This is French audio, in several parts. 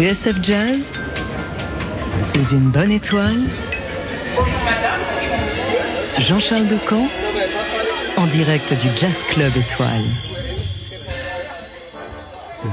TSF Jazz, sous une bonne étoile, Jean-Charles Decamp, en direct du Jazz Club Étoile.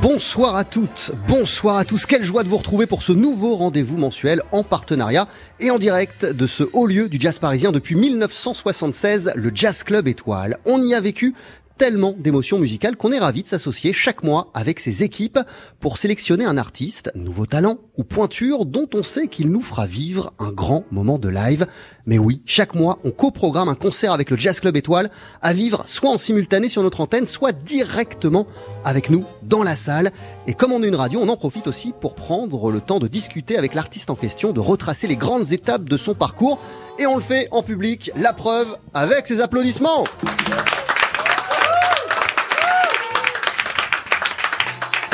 Bonsoir à toutes, bonsoir à tous. Quelle joie de vous retrouver pour ce nouveau rendez-vous mensuel en partenariat et en direct de ce haut lieu du jazz parisien depuis 1976, le Jazz Club Étoile. On y a vécu tellement d'émotions musicales qu'on est ravi de s'associer chaque mois avec ses équipes pour sélectionner un artiste, nouveau talent ou pointure dont on sait qu'il nous fera vivre un grand moment de live. Mais oui, chaque mois, on coprogramme un concert avec le Jazz Club Étoile à vivre soit en simultané sur notre antenne, soit directement avec nous dans la salle. Et comme on est une radio, on en profite aussi pour prendre le temps de discuter avec l'artiste en question, de retracer les grandes étapes de son parcours. Et on le fait en public, la preuve avec ses applaudissements.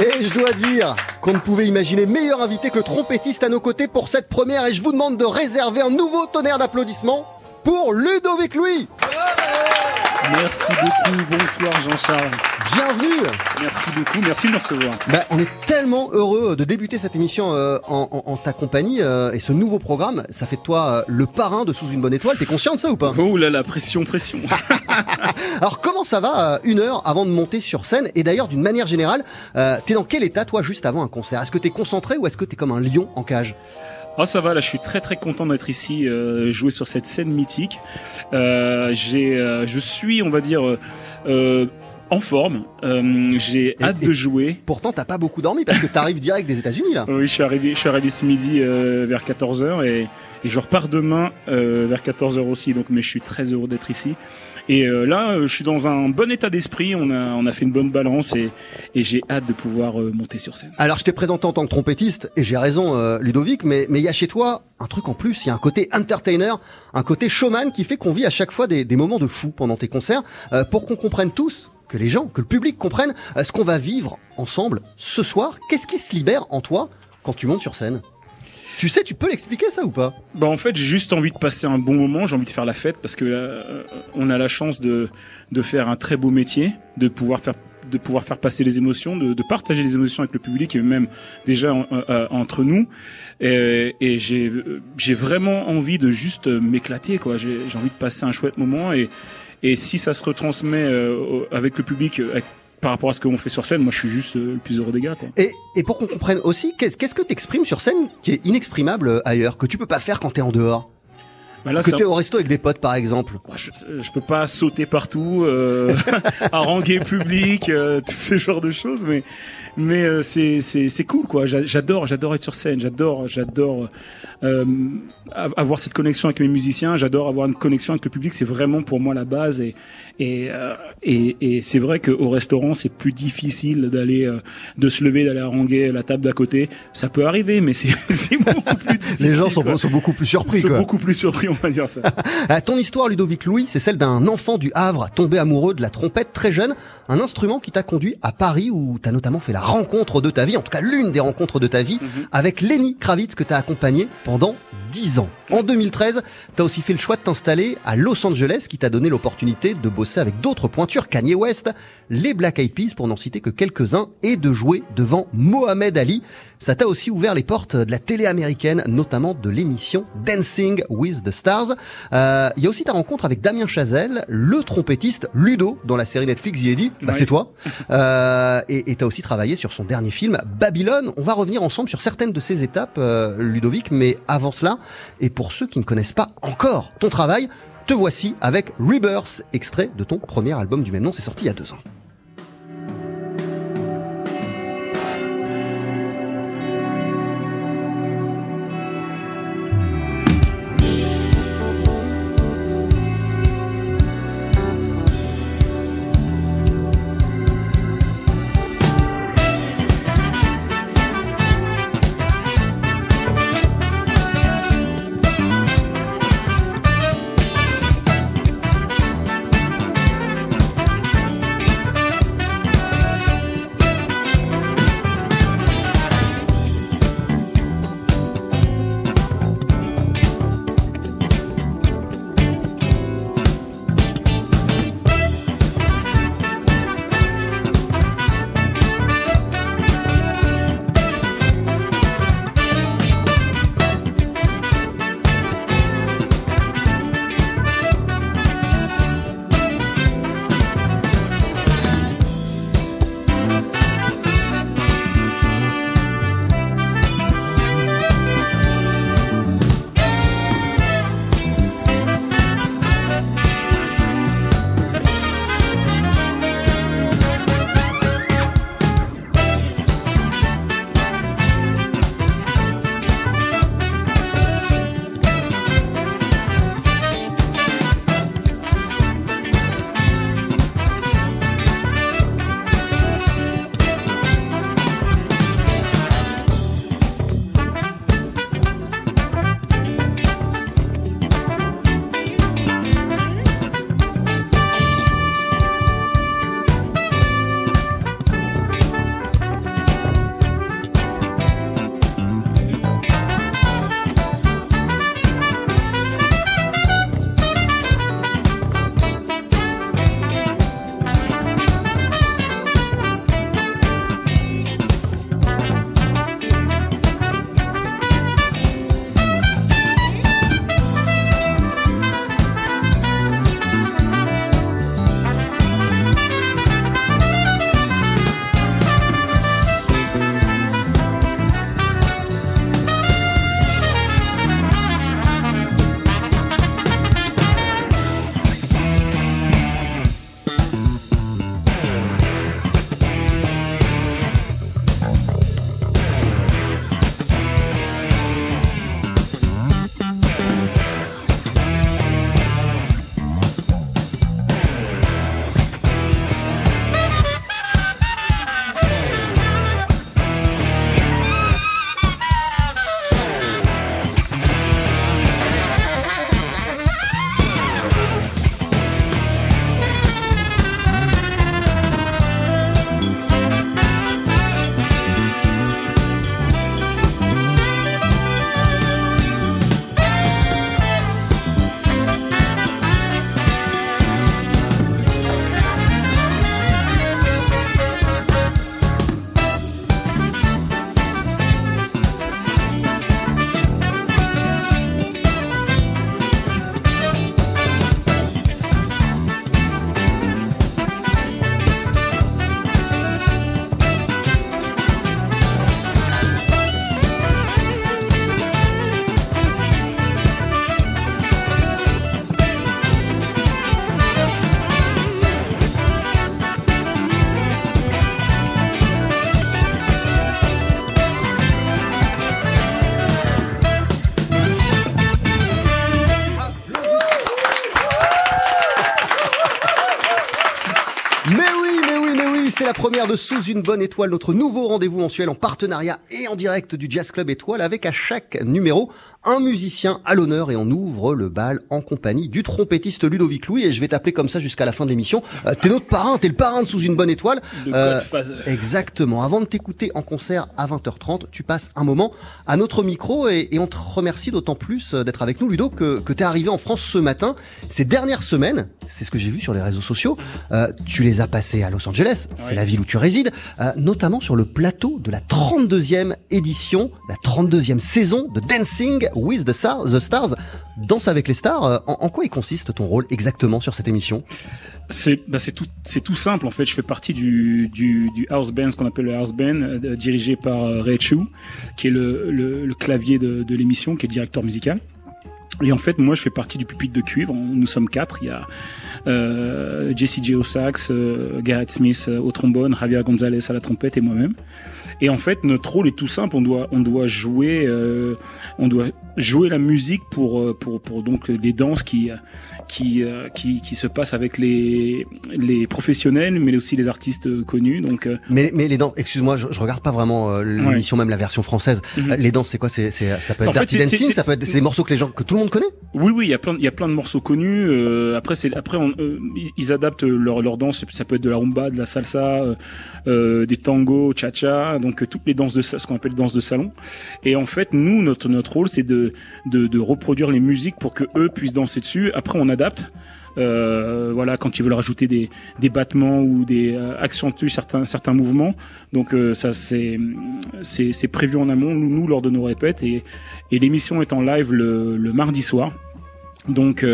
Et je dois dire qu'on ne pouvait imaginer meilleur invité que trompettiste à nos côtés pour cette première et je vous demande de réserver un nouveau tonnerre d'applaudissements pour Ludovic Louis. Merci beaucoup, bonsoir Jean-Charles. Bienvenue. Merci beaucoup, merci de me recevoir. Bah, on est tellement heureux de débuter cette émission euh, en, en- en ta compagnie euh, et ce nouveau programme, ça fait de toi euh, le parrain de Sous une bonne étoile, t'es conscient de ça ou pas? Oh là là, pression, pression. Alors comment ça va euh, une heure avant de monter sur scène? Et d'ailleurs d'une manière générale, euh, t'es dans quel état toi juste avant un concert? Est-ce que t'es concentré ou est-ce que t'es comme un lion en cage? Ah ça va, là je suis très très content d'être ici, euh, jouer sur cette scène mythique. Euh, j'ai, euh, je suis, on va dire, euh, en forme. Euh, j'ai hâte et- de jouer. Pourtant t'as pas beaucoup dormi parce que t'arrives direct des États-Unis là. Oui, je suis arrivé, je suis arrivé ce midi euh, vers 14h et, et je repars demain euh, vers 14h aussi. Donc, mais je suis très heureux d'être ici. Et euh, là, euh, je suis dans un bon état d'esprit. On a, on a fait une bonne balance et, et j'ai hâte de pouvoir euh, monter sur scène. Alors je t'ai présenté en tant que trompettiste et j'ai raison Ludovic, mais mais il y a chez toi un truc en plus, il y a un côté entertainer, un côté showman qui fait qu'on vit à chaque fois des, des moments de fou pendant tes concerts pour qu'on comprenne tous que les gens, que le public comprenne ce qu'on va vivre ensemble ce soir. Qu'est-ce qui se libère en toi quand tu montes sur scène? Tu sais, tu peux l'expliquer ça ou pas? Bah en fait j'ai juste envie de passer un bon moment, j'ai envie de faire la fête parce que euh, on a la chance de de faire un très beau métier, de pouvoir faire de pouvoir faire passer les émotions, de, de partager les émotions avec le public et même déjà en- euh, entre nous. Et, et j'ai euh, vraiment envie de juste euh, m'éclater quoi. J'ai envie de passer un chouette moment et et si ça se retransmet euh, avec le public euh, avec- par rapport à ce qu'on fait sur scène, moi je suis juste euh, le plus heureux des gars quoi. et, et pour qu'on comprenne aussi, qu'est-ce que t'exprimes sur scène qui est inexprimable euh, ailleurs, que tu peux pas faire quand t'es en dehors? Bah là, Que t'es au resto avec des potes par exemple Moi, je, je peux pas sauter partout, euh, haranguer le public, euh, tout ce genre de choses, mais mais euh, c'est cool quoi. J'a- J'adore j'adore être sur scène, j'adore j'adore euh, av- avoir cette connexion avec mes musiciens, j'adore avoir une connexion avec le public. C'est vraiment pour moi la base et et euh, et, et c'est vrai qu'au restaurant c'est plus difficile d'aller euh, de se lever d'aller haranguer la table d'à côté. Ça peut arriver, mais c'est c'est beaucoup plus difficile. Les gens sont, sont beaucoup plus surpris Sont quoi. beaucoup plus surpris, on va dire ça. Ton histoire, Ludovic Louis, c'est celle d'un enfant du Havre tombé amoureux de la trompette très jeune, un instrument qui t'a conduit à Paris où t'as notamment fait la rencontre de ta vie, en tout cas l'une des rencontres de ta vie, Mhm. avec Lenny Kravitz que t'as accompagné pendant 10 ans. En 2013, t'as aussi fait le choix de t'installer à Los Angeles qui t'a donné l'opportunité de bosser avec d'autres pointures, Kanye West, les Black Eyed Peas pour n'en citer que quelques-uns, et de jouer devant Mohamed Ali. Ça t'a aussi ouvert les portes de la télé américaine, notamment de l'émission Dancing with the Stars. Euh, Il y a aussi ta rencontre avec Damien Chazelle, le trompettiste Ludo dans la série Netflix Eddie. Bah c'est toi. Euh, et et t'as aussi travaillé sur son dernier film Babylone. On va revenir ensemble sur certaines de ces étapes, euh, Ludovic. Mais avant cela, et pour ceux qui ne connaissent pas encore ton travail, te voici avec Rebirth, extrait de ton premier album du même nom. C'est sorti il y a deux ans. De Sous une bonne étoile, notre nouveau rendez-vous mensuel en partenariat et en direct du Jazz Club Étoile avec à chaque numéro un musicien à l'honneur et on ouvre le bal en compagnie du trompettiste Ludovic Louis et je vais t'appeler comme ça jusqu'à la fin de l'émission. Euh, t'es notre parrain, t'es le parrain de Sous une bonne étoile. Euh, exactement. Avant de t'écouter en concert à 20h30, tu passes un moment à notre micro et, on te remercie d'autant plus euh, d'être avec nous Ludo que, que t'es arrivé en France ce matin. Ces dernières semaines, c'est ce que j'ai vu sur les réseaux sociaux, euh, tu les as passées à Los Angeles, c'est la ville où tu résides, euh, notamment sur le plateau de la 32e édition, la 32e saison de Dancing with the Stars, Danse avec les stars. Euh, en, quoi il consiste ton rôle exactement sur cette émission? C'est bah c'est tout simple en fait. Je fais partie du house band ce qu'on appelle le house band euh, dirigé par Ray Chu qui est le clavier de, de l'émission qui est le directeur musical et en fait, moi, je fais partie du pupitre de cuivre. Nous sommes quatre. Il y a euh, Jesse J au sax, euh, Garrett Smith euh, au trombone, Javier Gonzalez à la trompette et moi-même. Et en fait, notre rôle est tout simple. On doit, on doit jouer, euh, on doit jouer la musique pour, euh, pour, pour donc les danses qui, qui, euh, qui, qui se passent avec les, les professionnels, mais aussi les artistes connus. Donc, mais, mais les danses, excuse-moi, je, je regarde pas vraiment l'émission, même la version française. Mhm. Les danses, c'est quoi? C'est, ça peut être dirty dancing, ça peut être, c'est des morceaux que les gens, que tout le monde connaît? Oui, oui, il y a plein, il y a plein de morceaux connus. après, c'est, après, on, ils adaptent leur, leur danse. Ça peut être de la rumba, de la salsa, des tangos, cha-cha donc toutes les danses de ce qu'on appelle danse de salon. Et en fait, nous, notre notre rôle, c'est de, de, reproduire les musiques pour que eux puissent danser dessus. Après, on adapte. Euh, voilà, quand ils veulent rajouter des, battements ou des euh, accentuer certains certains mouvements. Donc euh, ça c'est prévu en amont nous, lors de nos répètes et l'émission est en live le, le mardi soir. Donc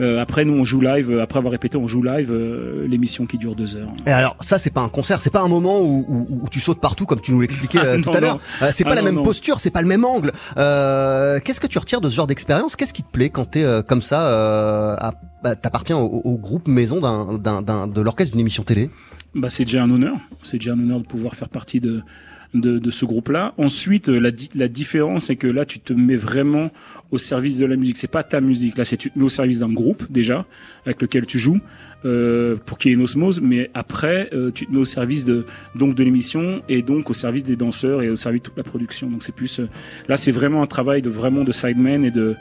euh, euh, après, nous, on joue live. Euh, après avoir répété, on joue live euh, l'émission qui dure deux heures. Et alors, ça, c'est pas un concert, c'est pas un moment où, où, où, tu sautes partout comme tu nous l'expliquais ah, tout à l'heure. c'est pas ah, la même posture, c'est pas le même angle. Qu'est-ce que tu retires de ce genre d'expérience? Qu'est-ce qui te plaît quand t'es comme ça à, bah, T'appartiens au, au, groupe maison d'un, d'un, de l'orchestre d'une émission télé? Bah, c'est déjà un honneur. C'est déjà un honneur de pouvoir faire partie de de, de ce groupe-là. Ensuite, la, la différence, c'est que là, tu te mets vraiment au service de la musique. C'est pas ta musique. Là, c'est au service d'un groupe déjà avec lequel tu joues euh, pour qu'il y ait une osmose. Mais après, euh, tu te mets au service de donc de l'émission et donc au service des danseurs et au service de toute la production. Donc c'est plus euh, là, c'est vraiment un travail de vraiment de sideman et de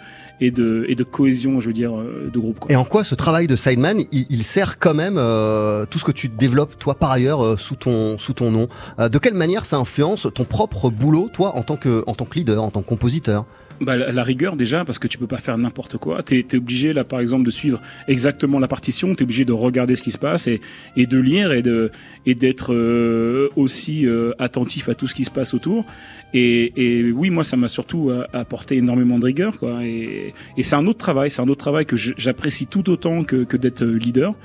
et de, et de cohésion, je veux dire, euh, de groupe. Quoi. Et en quoi ce travail de sideman, il, il sert quand même euh, tout ce que tu développes toi par ailleurs sous ton sous ton nom? de quelle manière ça influence ton propre boulot, toi, en tant que en tant que leader, en tant que compositeur? Bah, la, rigueur déjà parce que tu peux pas faire n'importe quoi. T'es es obligé là par exemple de suivre exactement la partition. T'es obligé de regarder ce qui se passe et, et de lire et de et d'être aussi attentif à tout ce qui se passe autour. Et, et oui, moi ça m'a surtout apporté énormément de rigueur quoi. Et, et, c'est un autre travail, c'est un autre travail que j'apprécie tout autant que, que d'être leader.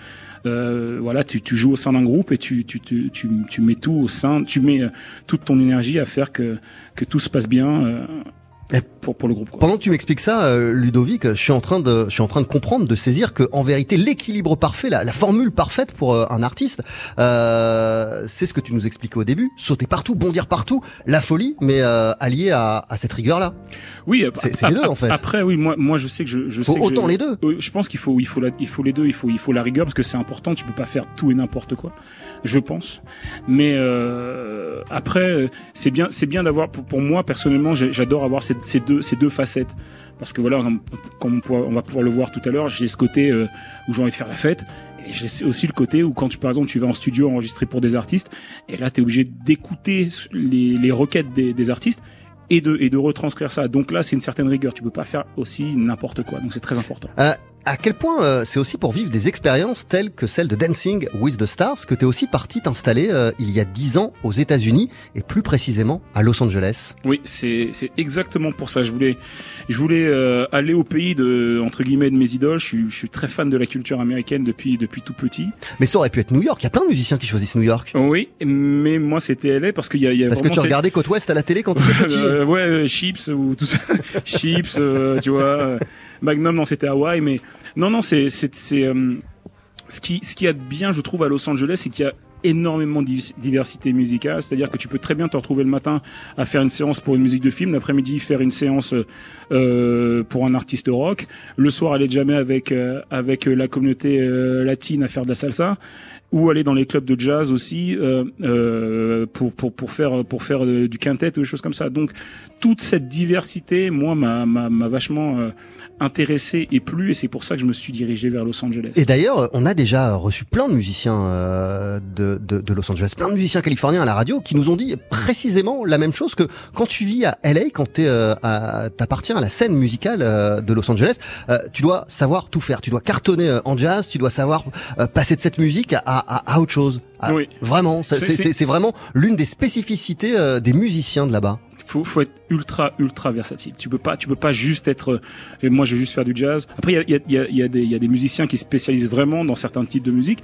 Euh, voilà, tu, tu, joues au sein d'un groupe et tu, tu, tu, tu, mets tout au sein, tu mets euh, toute ton énergie à faire que, que tout se passe bien. Euh, pour, pour le groupe. Quoi. Pendant que tu m'expliques ça, euh, Ludovic, je suis en train de, je suis en train de comprendre, de saisir que en vérité, l'équilibre parfait, la, la, formule parfaite pour euh, un artiste, euh, c'est ce que tu nous expliquais au début sauter partout, bondir partout, la folie, mais euh, allié à, à, cette rigueur-là. Oui, c'est les deux en fait. Après, oui, moi, moi, je sais que je, je faut sais autant les deux. Je pense qu'il faut, il faut, la, il faut les deux. Il faut, il faut la rigueur parce que c'est important. Tu peux pas faire tout et n'importe quoi. Je pense. Mais euh, après, c'est bien, c'est bien d'avoir. Pour, moi personnellement, j'adore avoir ces, deux, facettes. Parce que voilà, comme, on, va pouvoir le voir tout à l'heure, j'ai ce côté euh, où j'ai envie de faire la fête. Et j'ai aussi le côté où quand tu, par exemple, tu vas en studio enregistrer pour des artistes, et là, tu es obligé d'écouter les, requêtes des, artistes et de, et de retranscrire ça. Donc là, c'est une certaine rigueur. Tu peux pas faire aussi n'importe quoi. Donc c'est très important. Euh, à quel point euh, c'est aussi pour vivre des expériences telles que celle de Dancing with the Stars que tu es aussi parti t'installer euh, il y a dix ans aux États-Unis et plus précisément à Los Angeles. Oui, c'est exactement pour ça. Je voulais je voulais euh, aller au pays de entre guillemets de mes idoles. Je suis, je suis très fan de la culture américaine depuis depuis tout petit. Mais ça aurait pu être New York. Il y a plein de musiciens qui choisissent New York. Oui, mais moi c'était LA parce qu'il y a, y a parce que tu regardais Côte Ouest à la télé quand tu étais petit. ouais, Chips ou tout ça, Chips, tu vois. Magnum, non, c'était Hawaï, mais non, non, c'est euh, ce qui ce qui a de bien, je trouve, à Los Angeles, c'est qu'il y a énormément de diversité musicale, c'est-à-dire que tu peux très bien te retrouver le matin à faire une séance pour une musique de film, l'après-midi faire une séance euh, pour un artiste rock, le soir aller jamais avec euh, avec la communauté euh, latine à faire de la salsa, ou aller dans les clubs de jazz aussi euh, euh, pour, pour, pour faire pour faire euh, du quintet ou des choses comme ça. Donc toute cette diversité, moi, m'a vachement euh, intéressé et plu et c'est pour ça que je me suis dirigé vers Los Angeles. Et d'ailleurs, on a déjà reçu plein de musiciens euh, de, de, de, Los Angeles, plein de musiciens californiens à la radio qui nous ont dit précisément la même chose que quand tu vis à LA, quand tu euh, t'appartiens à la scène musicale euh, de Los Angeles, euh, tu dois savoir tout faire, tu dois cartonner en jazz, tu dois savoir passer de cette musique à, à, à autre chose. oui. Vraiment, c'est vraiment l'une des spécificités des musiciens de là-bas faut, faut être ultra ultra versatile. Tu peux pas tu peux pas juste être euh, moi je vais juste faire du jazz. Après il y a, y, a, y, a des, y a des musiciens qui spécialisent vraiment dans certains types de musique.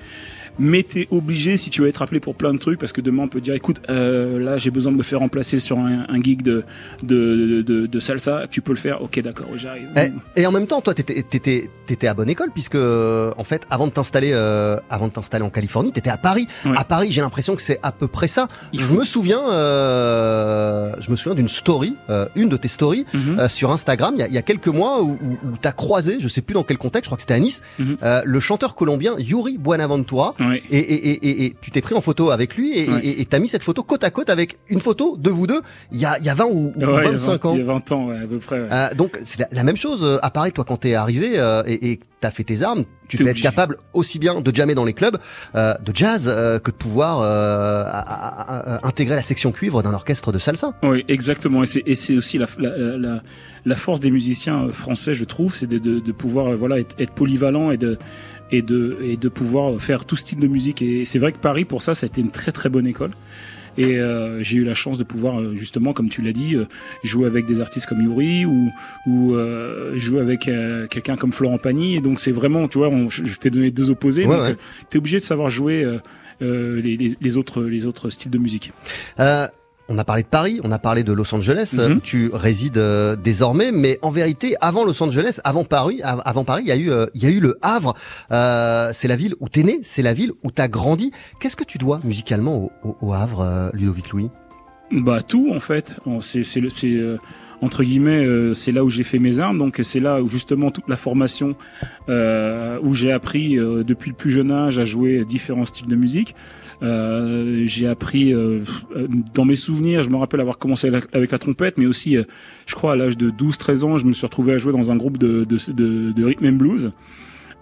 Mais t'es obligé si tu veux être appelé pour plein de trucs parce que demain on peut dire écoute euh, là j'ai besoin de me faire remplacer sur un, un gig de de, de, de salsa. Tu peux le faire. Ok d'accord j'arrive. Et, et, en même temps toi t'étais t'étais t'étais à bonne école puisque en fait avant de t'installer euh, avant de t'installer en Californie t'étais à Paris. À Paris j'ai l'impression que c'est à peu près ça. Je me souviens euh, je me souviens d'une story euh, une de tes stories mhm. euh, sur Instagram il y a, y a, quelques mois où, où, où t'as croisé je sais plus dans quel contexte je crois que c'était à Nice mhm. le chanteur colombien Yuri Buenaventura et, et, et, tu t'es pris en photo avec lui et t'as mis cette photo côte à côte avec une photo de vous deux il y a, il y a 20 ou, 25 ans. Il y a 20 ans, à peu près. Euh, donc c'est la, même chose euh, à Paris, toi, quand t'es arrivé euh, et, et t'as fait tes armes, tu peux être capable aussi bien de jammer dans les clubs euh, de jazz euh, que de pouvoir euh, à, à, intégrer la section cuivre d'un orchestre de salsa. Oui, exactement. Et c'est aussi la, la, la, la, force des musiciens français, je trouve, c'est de, de, de, pouvoir voilà être, être polyvalent et de et de, et de pouvoir faire tout style de musique. Et c'est vrai que Paris, pour ça, ça a été une très très bonne école. Et euh, j'ai eu la chance de pouvoir euh, justement, comme tu l'as dit, euh, jouer avec des artistes comme Yuri ou, ou euh, jouer avec euh, quelqu'un comme Florent Pagny. Et donc c'est vraiment, tu vois, on, je t'ai donné deux opposés. donc ouais. t'es obligé de savoir jouer les, les, les, autres les autres styles de musique. On a parlé de Paris, on a parlé de Los Angeles, mm -hmm. où tu résides euh, désormais, mais en vérité, avant Los Angeles, avant Paris, avant Paris, il y a eu, euh, il y a eu le Havre. Euh, c'est la ville où t'es né, c'est la ville où t'as grandi. Qu'est-ce que tu dois musicalement au, au, au Havre, Ludovic Louis? Bah tout en fait. C'est, entre guillemets, euh, c'est là où j'ai fait mes armes. Donc c'est là où justement toute la formation euh, où j'ai appris euh, depuis le plus jeune âge à jouer différents styles de musique. Euh, j'ai appris euh, dans mes souvenirs, je me rappelle avoir commencé avec la trompette, mais aussi, euh, je crois à l'âge de 12-13 ans, je me suis retrouvé à jouer dans un groupe de, de, de, de rhythm and blues.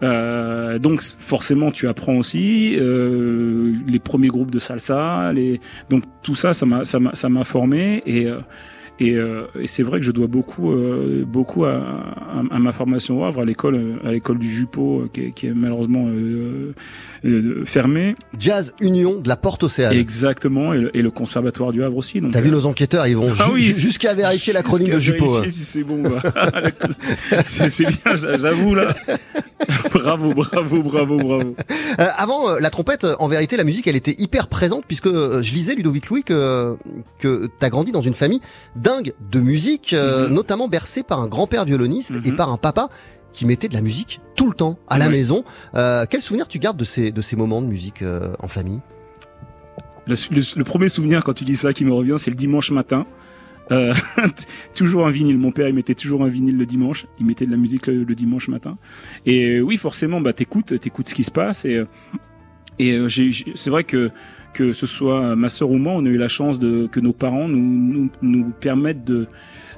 Euh, donc forcément tu apprends aussi euh, les premiers groupes de salsa, les donc tout ça ça m'a ça m'a formé et euh, et, euh, et c'est vrai que je dois beaucoup, euh, beaucoup à, à, ma formation au Havre, à l'école, euh, à l'école du Juppot, qui est, qui est malheureusement euh, euh, fermée. Jazz Union de la Porte Océane. Exactement, et le, et le conservatoire du Havre aussi. T'as vu nos enquêteurs, ils vont ah oui, jusqu'à vérifier la chronique de Juppot. Si c'est bon, bah. c'est bien, j'avoue là. bravo, bravo, bravo, bravo. Euh, avant la trompette, en vérité, la musique, elle était hyper présente puisque je lisais Ludovic Louis que que t'as grandi dans une famille dingue de musique, euh, mm -hmm. notamment bercé par un grand-père violoniste mm -hmm. et par un papa qui mettait de la musique tout le temps à la oui. maison. Euh, quel souvenir tu gardes de ces, de ces moments de musique euh, en famille? Le, le, le, premier souvenir quand tu dis ça qui me revient, c'est le dimanche matin. Euh, toujours un vinyle. Mon père, il mettait toujours un vinyle le dimanche. Il mettait de la musique le, le dimanche matin. Et oui, forcément, bah t'écoutes, t'écoutes ce qui se passe. Et, et c'est vrai que que ce soit ma sœur ou moi, on a eu la chance de que nos parents nous nous, nous permettent de,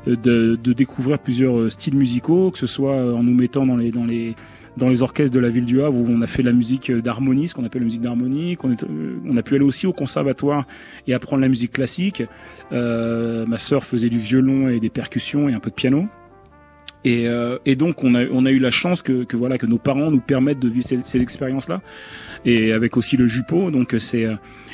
de, de découvrir plusieurs styles musicaux, que ce soit en nous mettant dans les dans les dans les orchestres de la ville du Havre où on a fait la musique d'harmonie, ce qu'on appelle la musique d'harmonie. On, on, a pu aller aussi au conservatoire et apprendre la musique classique. Euh, ma sœur faisait du violon et des percussions et un peu de piano. Et, euh, et, donc on a, on a eu la chance que, que, voilà que nos parents nous permettent de vivre ces, ces expériences-là, et avec aussi le Jupo. Donc c'est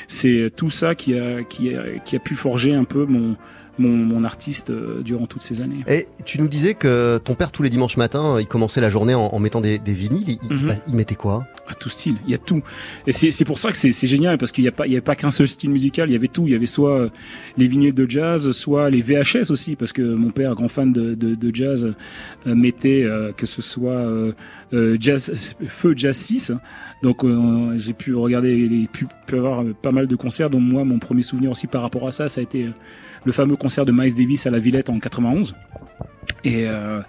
c'est tout ça qui a, qui a qui a pu forger un peu mon mon, mon, artiste euh, durant toutes ces années. Et tu nous disais que ton père tous les dimanches matins, il commençait la journée en, en mettant des, des vinyles. Il, mm -hmm. il, mettait quoi? À tout style. Il y a tout. Et c'est pour ça que c'est génial parce qu'il n'y a pas il y a pas qu'un seul style musical. Il y avait tout. Il y avait soit euh, les vinyles de jazz, soit les VHS aussi parce que mon père, grand fan de, de, de jazz, euh, mettait euh, que ce soit euh, euh jazz feu jazz 6. Donc euh, j'ai pu regarder, les, pu, pu avoir pas mal de concerts. dont moi, mon premier souvenir aussi par rapport à ça, ça a été le fameux concert de Miles Davis à la Villette en 91. Et, euh,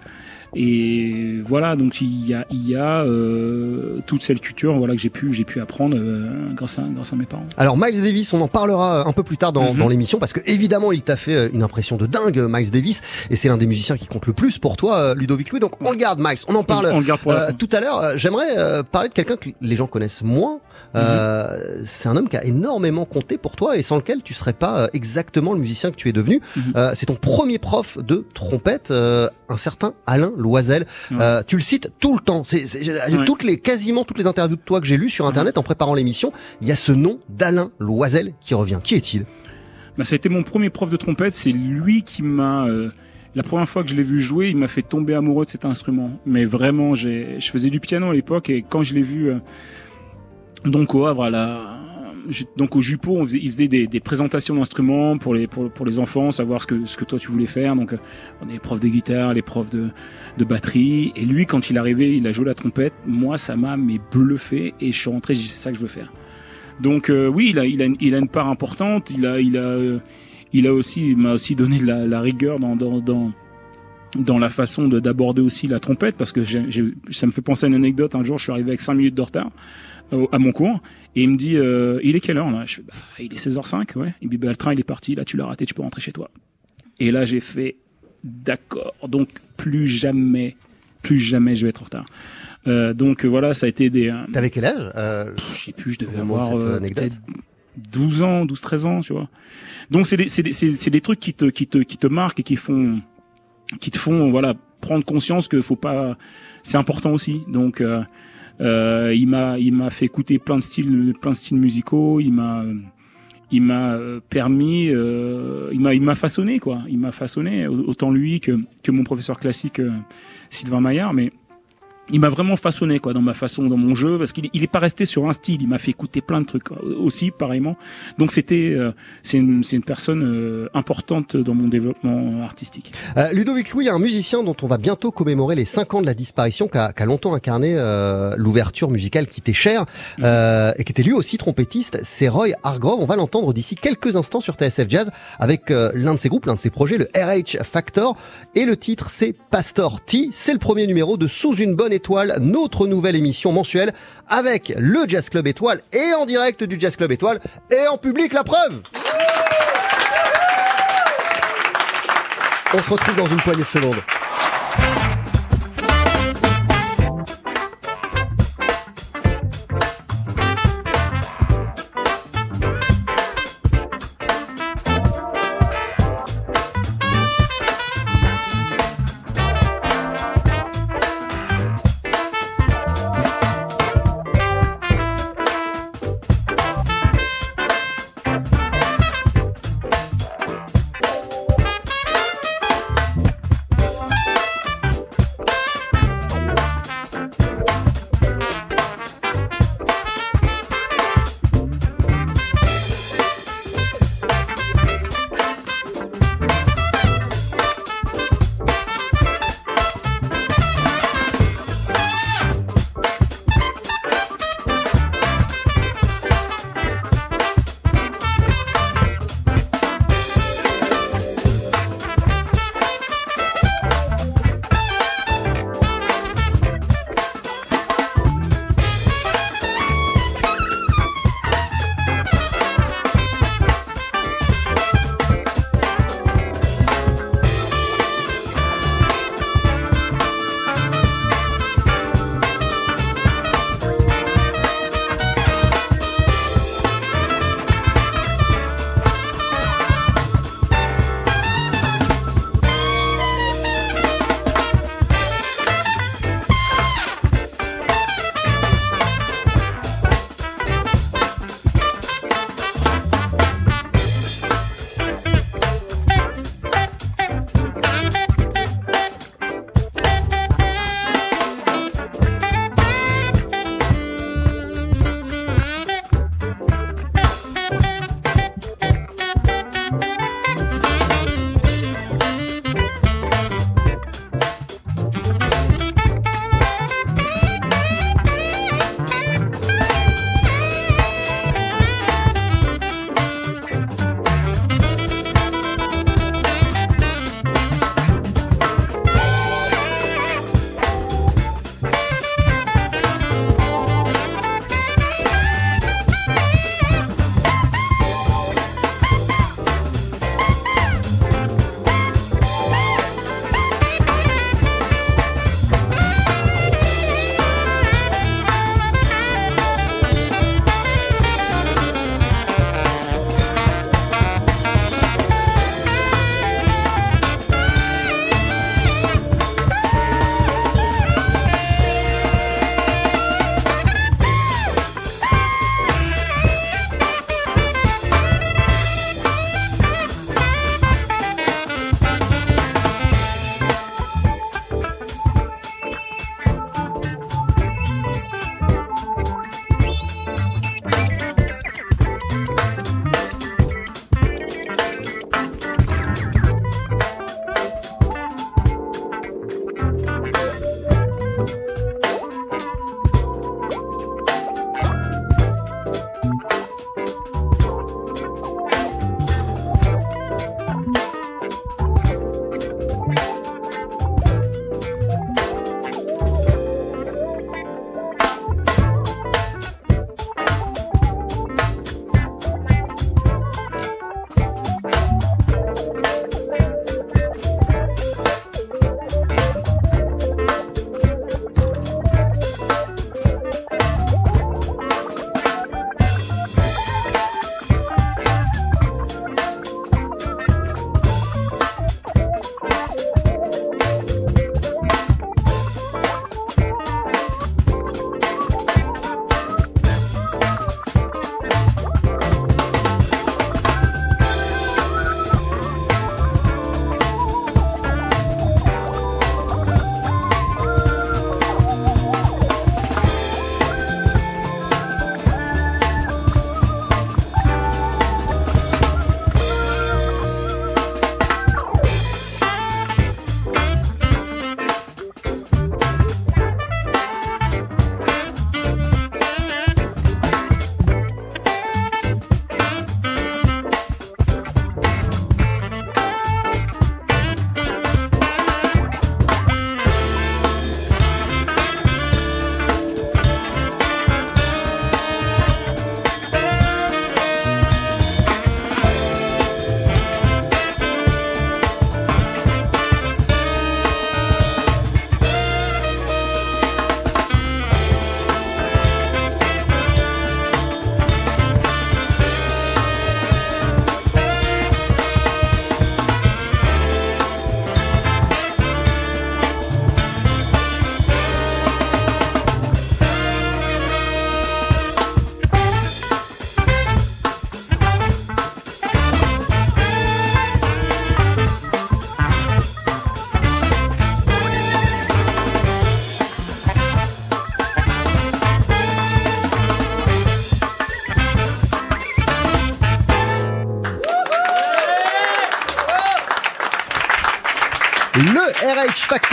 et voilà, donc il y a, il y a euh, toute cette culture voilà, que j'ai pu, j'ai pu apprendre euh, grâce, à, grâce à mes parents. Alors Miles Davis, on en parlera un peu plus tard dans, Mhm. dans l'émission parce que évidemment il t'a fait euh, une impression de dingue, Miles Davis, et c'est l'un des musiciens qui compte le plus pour toi, euh, Ludovic Louis. Donc on le garde, Miles. On en parle on, on le garde pour euh, tout à l'heure. Euh, J'aimerais euh, parler de quelqu'un que les gens connaissent moins. Euh, C'est un homme qui a énormément compté pour toi et sans lequel tu serais pas euh, exactement le musicien que tu es devenu. Euh, c'est ton premier prof de trompette, euh, un certain Alain Loisel. Ouais. Euh, tu le cites tout le temps. C'est Ouais. toutes les quasiment toutes les interviews de toi que j'ai lues sur internet en préparant l'émission, il y a ce nom d'Alain Loisel qui revient. Qui est-il? Bah, ça a été mon premier prof de trompette. C'est lui qui m'a. euh, la première fois que je l'ai vu jouer, il m'a fait tomber amoureux de cet instrument. Mais vraiment, j'ai, je faisais du piano à l'époque et quand je l'ai vu, euh, donc au Havre, à la, donc au Jupo, on faisait, il faisait des, présentations d'instruments pour les pour, les enfants, savoir ce que ce que toi tu voulais faire. Donc, euh, on est les profs de guitare, les profs de de batterie. Et lui, quand il arrivait, il a joué la trompette. Moi, ça m'a mais bluffé et je suis rentré. J'ai dit, c'est ça que je veux faire. Donc euh, oui, il a, il a, une- part importante. Il a, il a, euh, il a aussi, m'a aussi donné de la, rigueur dans, dans, dans, la façon de- d'aborder aussi la trompette, parce que ça me fait penser à une anecdote. Un jour, je suis arrivé avec 5 minutes de retard à mon cours, et il me dit, euh, il est quelle heure là? Je fais, bah, il est 16h05, ouais. Il me dit, bah, le train il est parti, là tu l'as raté, tu peux rentrer chez toi. Et là, j'ai fait, d'accord. Donc plus jamais, plus jamais je vais être en retard. Euh, donc euh, voilà, ça a été des. euh, T'avais quel âge euh, je sais plus, je devais avoir cette euh, peut-être 12 ans, 12, 13 ans, tu vois. Donc c'est des, c'est des, c'est, c'est des trucs qui te, qui te, qui te marquent et qui font, qui te font, voilà, prendre conscience que faut pas, c'est important aussi. Donc, euh, il m'a, il m'a fait écouter plein de styles, plein de styles musicaux. Il m'a, il m'a euh, permis, euh, il m'a, il m'a façonné quoi. Il m'a façonné autant lui que, que mon professeur classique euh, Sylvain Maillard, mais il m'a vraiment façonné quoi dans ma façon dans mon jeu parce qu'il il est pas resté sur un style il m'a fait écouter plein de trucs quoi, aussi pareillement donc c'était euh, c'est une c'est une personne euh, importante dans mon développement artistique Euh, Ludovic Louis, un musicien dont on va bientôt commémorer les 5 ans de la disparition, qui a, qui a longtemps incarné euh, l'ouverture musicale qui t'est chère, euh, et qui était lui aussi trompettiste, c'est Roy Hargrove. On va l'entendre d'ici quelques instants sur TSF Jazz avec euh, l'un de ses groupes, l'un de ses projets, le RH Factor, et le titre c'est Pastor T. C'est le premier numéro de Sous une bonne notre nouvelle émission mensuelle avec le Jazz Club Étoile et en direct du Jazz Club Étoile et en public la preuve. On se retrouve dans une poignée de secondes.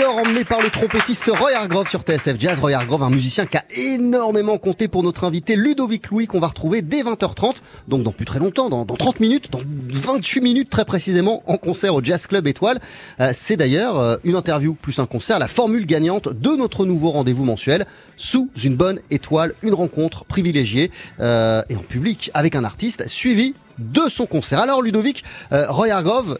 Emmené par le trompettiste Roy Hargrove sur TSF Jazz. Roy Hargrove, un musicien qui a énormément compté pour notre invité Ludovic Louis qu'on va retrouver dès 20h30. Donc dans plus très longtemps, dans, dans 30 minutes, dans 28 minutes très précisément en concert au Jazz Club Étoile. Euh, c'est d'ailleurs euh, une interview plus un concert, la formule gagnante de notre nouveau rendez-vous mensuel sous une bonne étoile, une rencontre privilégiée euh, et en public avec un artiste suivi de son concert. Alors Ludovic, Roy Hargrove,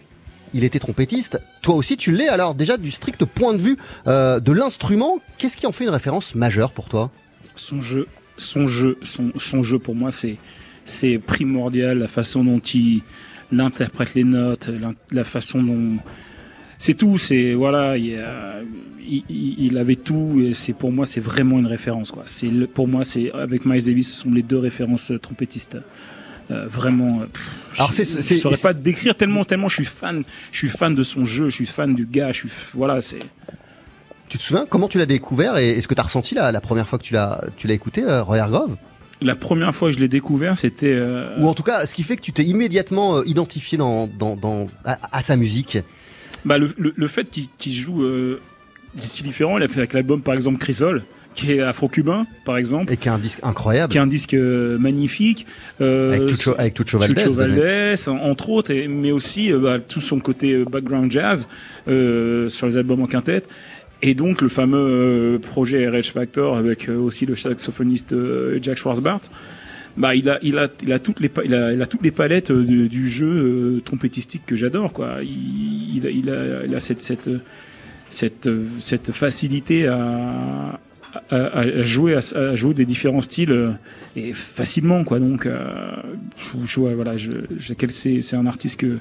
il était trompettiste. Toi aussi, tu l'es. Alors déjà, du strict point de vue euh, de l'instrument, qu'est-ce qui en fait une référence majeure pour toi? Son jeu, son jeu, son, jeu pour moi, c'est c'est primordial. La façon dont il, interprète les notes, la, façon dont c'est tout. C'est voilà, il, avait tout. C'est pour moi, c'est vraiment une référence. C'est pour moi, c'est avec Miles Davis, ce sont les deux références trompettistes. Euh, vraiment. Euh, Alors c'est, je saurais pas décrire tellement, tellement je suis fan. Je suis fan de son jeu. Je suis fan du gars. Je suis voilà, c'est. Tu te souviens comment tu l'as découvert et est-ce que tu as ressenti la, la première fois que tu l'as tu l'as écouté, euh, Roy Hargrove? La première fois que je l'ai découvert, c'était. Euh... Ou en tout cas, ce qui fait que tu t'es immédiatement identifié dans, dans, dans à, sa musique? Bah le, le, le fait qu'il qu joue euh, des styles différents, il a fait avec l'album par exemple Chrysol, qui est afro-cubain, par exemple. Et qui a un disque incroyable. Qui est un disque euh, magnifique. Euh, avec Tucho, avec Tucho entre autres, et, mais aussi euh, bah, tout son côté euh, background jazz sur les albums en quintette. Et donc le fameux projet RH Factor avec aussi le saxophoniste Jack Schwarzbart. Bah, il a, il a, il a toutes les, il a, il a toutes les palettes du jeu trompettistique que j'adore, quoi. Il, il, a, il a, il a cette, cette, cette, cette facilité à, à, jouer à, jouer des différents styles euh, et facilement quoi donc euh, je, voilà je, je c'est c'est un artiste que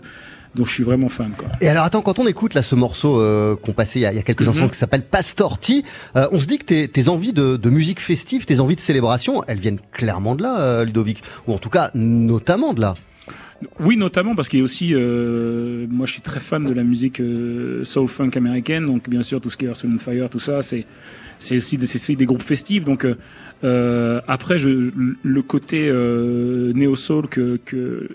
dont je suis vraiment fan quoi. Et alors attends quand on écoute là ce morceau euh, qu'on passait il y a, il y a quelques mm-hmm. instants qui s'appelle Pastorti, euh, on se dit que tes, tes envies de, de, musique festive, tes envies de célébration, elles viennent clairement de là euh, Ludovic ou en tout cas notamment de là. Oui, notamment parce qu'il y a aussi, moi je suis très fan de la musique soul funk américaine, donc bien sûr tout ce qui est Earth and Fire, tout ça, c'est c'est aussi, des, des groupes festifs. Donc euh, euh, après, je, le côté euh, néo soul que, que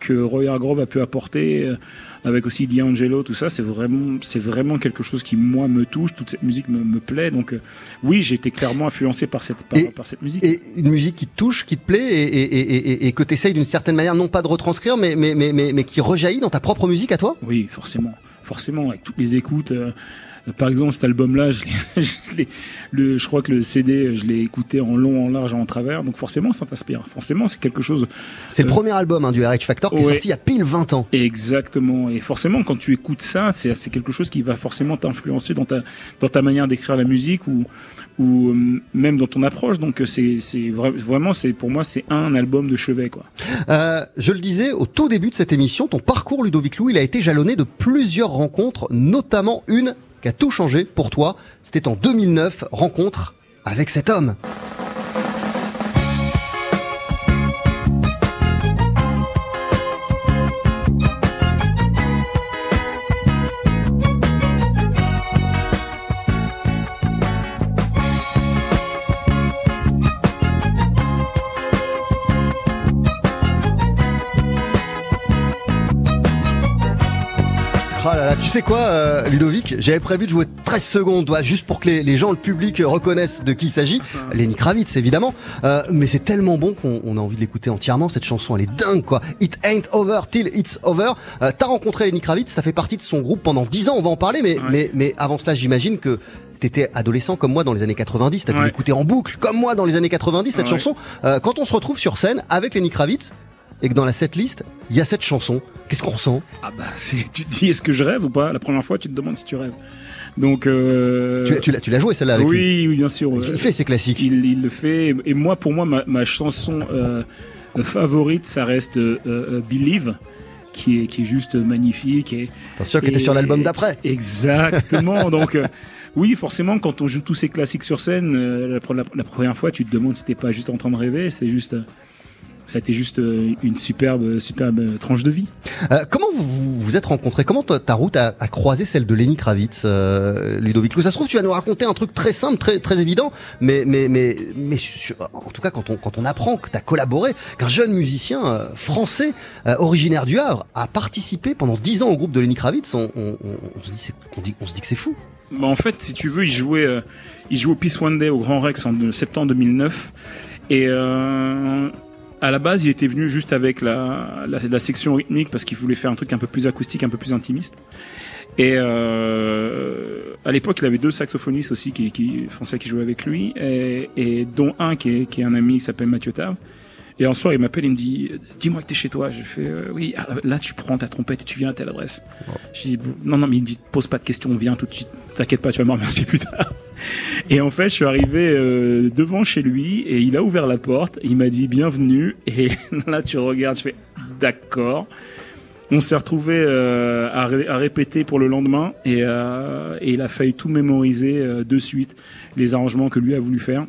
que Roy Hargrove a pu apporter euh, avec aussi D'Angelo, tout ça, c'est vraiment, c'est vraiment quelque chose qui moi me touche. Toute cette musique me, me plaît. Donc oui, j'ai été clairement influencé par cette par, par, cette musique. Et une musique qui te touche, qui te plaît, et, et, et, et que tu essayes d'une certaine manière, non pas de retranscrire, mais, mais, mais, mais, mais qui rejaillit dans ta propre musique à toi? Oui, forcément, forcément, avec toutes les écoutes. Euh, par exemple, cet album-là, je, je, le, je crois que le CD, je l'ai écouté en long, en large, en travers. Donc forcément, ça t'inspire. Forcément, c'est quelque chose. C'est le euh, premier album hein, du RH Factor qui est sorti il y a pile 20 ans. Exactement. Et forcément, quand tu écoutes ça, c'est quelque chose qui va forcément t'influencer dans ta dans ta manière d'écrire la musique ou ou euh, même dans ton approche. Donc c'est c'est vraiment c'est pour moi c'est un album de chevet quoi. Euh, je le disais au tout début de cette émission, ton parcours Ludovic Lou, il a été jalonné de plusieurs rencontres, notamment une qui a tout changé pour toi. C'était en 2009, rencontre avec cet homme. Tu sais quoi, euh, Ludovic? J'avais prévu de jouer 13 secondes, toi, juste pour que les, gens, le public reconnaissent de qui il s'agit. Lenny Kravitz, évidemment. Euh, mais c'est tellement bon qu'on a envie de l'écouter entièrement. Cette chanson, elle est dingue, quoi. It ain't over till it's over. Euh, T'as rencontré Lenny Kravitz, ça fait partie de son groupe pendant 10 ans. On va en parler, mais mais mais avant cela, j'imagine que t'étais adolescent comme moi dans les années 90. T'as pu l'écouter en boucle, comme moi dans les années 90. Cette chanson. Euh, quand on se retrouve sur scène avec Lenny Kravitz, et que dans la setlist, il y a cette chanson. Qu'est-ce qu'on ressent? Ah bah, c'est, tu te dis, est-ce que je rêve ou pas? La première fois, tu te demandes si tu rêves. Donc, euh... tu, tu, l'as, tu l'as joué celle-là avec oui, Oui, bien sûr. Il fait ses classiques. Il, il, le fait. Et moi, pour moi, ma, ma chanson euh, favorite, ça reste euh, euh, Believe. Qui est, qui est juste magnifique. Et, Bien sûr, qui était sur l'album d'après? Exactement. donc, oui, forcément, quand on joue tous ces classiques sur scène, la, la, la, première fois, tu te demandes si t'es pas juste en train de rêver. C'est juste, ça a été juste euh, une superbe, superbe tranche de vie. Euh, comment vous vous êtes rencontrés? Comment ta route a, a, croisé celle de Lenny Kravitz, euh, Ludovic? Ça se trouve, tu vas nous raconter un truc très simple, très très évident, mais mais mais mais en tout cas quand on quand on apprend que tu as collaboré, qu'un jeune musicien euh, français originaire du Havre a participé pendant dix ans au groupe de Lenny Kravitz, on, on, on, se dit on, dit on se dit que c'est fou. Bah en fait, si tu veux, il jouait il jouait au Peace One Day au Grand Rex en septembre 2009 et à la base, il était venu juste avec la, la, section rythmique parce qu'il voulait faire un truc un peu plus acoustique, un peu plus intimiste. Et euh, à l'époque, il avait deux saxophonistes aussi qui, qui français qui jouaient avec lui, et, et dont un qui est, qui est un ami qui s'appelle Mathieu Tave. Et un soir, il m'appelle, il me dit Dis-moi que t'es chez toi. Je fais euh, Oui, ah, là, tu prends ta trompette et tu viens à telle adresse. Je dis Non, non, mais il me dit Pose pas de questions, viens tout de suite. T'inquiète pas, tu vas me remercier plus tard. Et en fait, je suis arrivé euh, devant chez lui et il a ouvert la porte. Il m'a dit Bienvenue. Et là, tu regardes, je fais D'accord. On s'est retrouvé euh, à, à, répéter pour le lendemain et, et il a failli tout mémoriser de suite les arrangements que lui a voulu faire.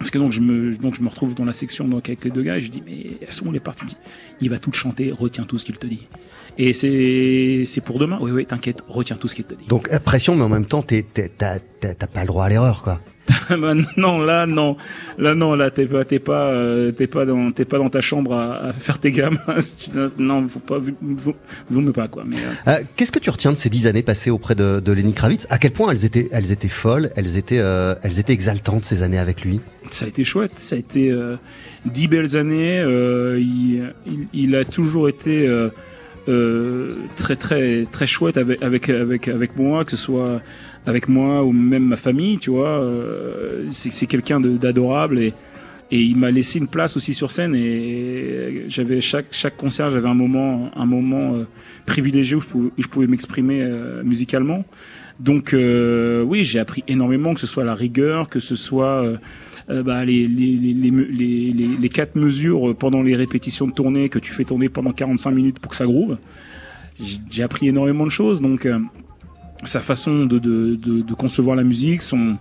Parce que donc je me retrouve dans la section donc avec les deux gars et je dis mais elles sont les parties Il va tout chanter, retiens tout ce qu'il te dit. Et c'est c'est pour demain. Oui oui, t'inquiète, retiens tout ce qu'il te dit. Donc pression mais en même temps t'as pas le droit à l'erreur quoi. Bah, non, là, non, là, non, là, t'es pas, t'es pas, euh, t'es pas dans, t'es pas dans ta chambre à, à faire tes gammes. non, faut pas, vous vaut pas quoi. Mais euh. euh... qu'est-ce que tu retiens de ces dix années passées auprès de, de Lenny Kravitz? À quel point elles étaient, elles étaient folles, elles étaient, elles étaient exaltantes ces années avec lui? Ça a été chouette, ça a été dix belles années. Il, il, il, a toujours été très, très, très chouette avec, avec, avec, avec moi, que ce soit avec moi ou même ma famille, tu vois. Euh, c'est quelqu'un d'adorable et, et il m'a laissé une place aussi sur scène et j'avais chaque chaque concert j'avais un moment un moment euh, privilégié où je pouvais, m'exprimer euh, musicalement. Donc oui, j'ai appris énormément que ce soit la rigueur, que ce soit bah, les, les, les, les, les, quatre mesures pendant les répétitions de tournée que tu fais tourner pendant 45 minutes pour que ça groove. J'ai appris énormément de choses, donc sa façon de, de, de, de, concevoir la musique, son,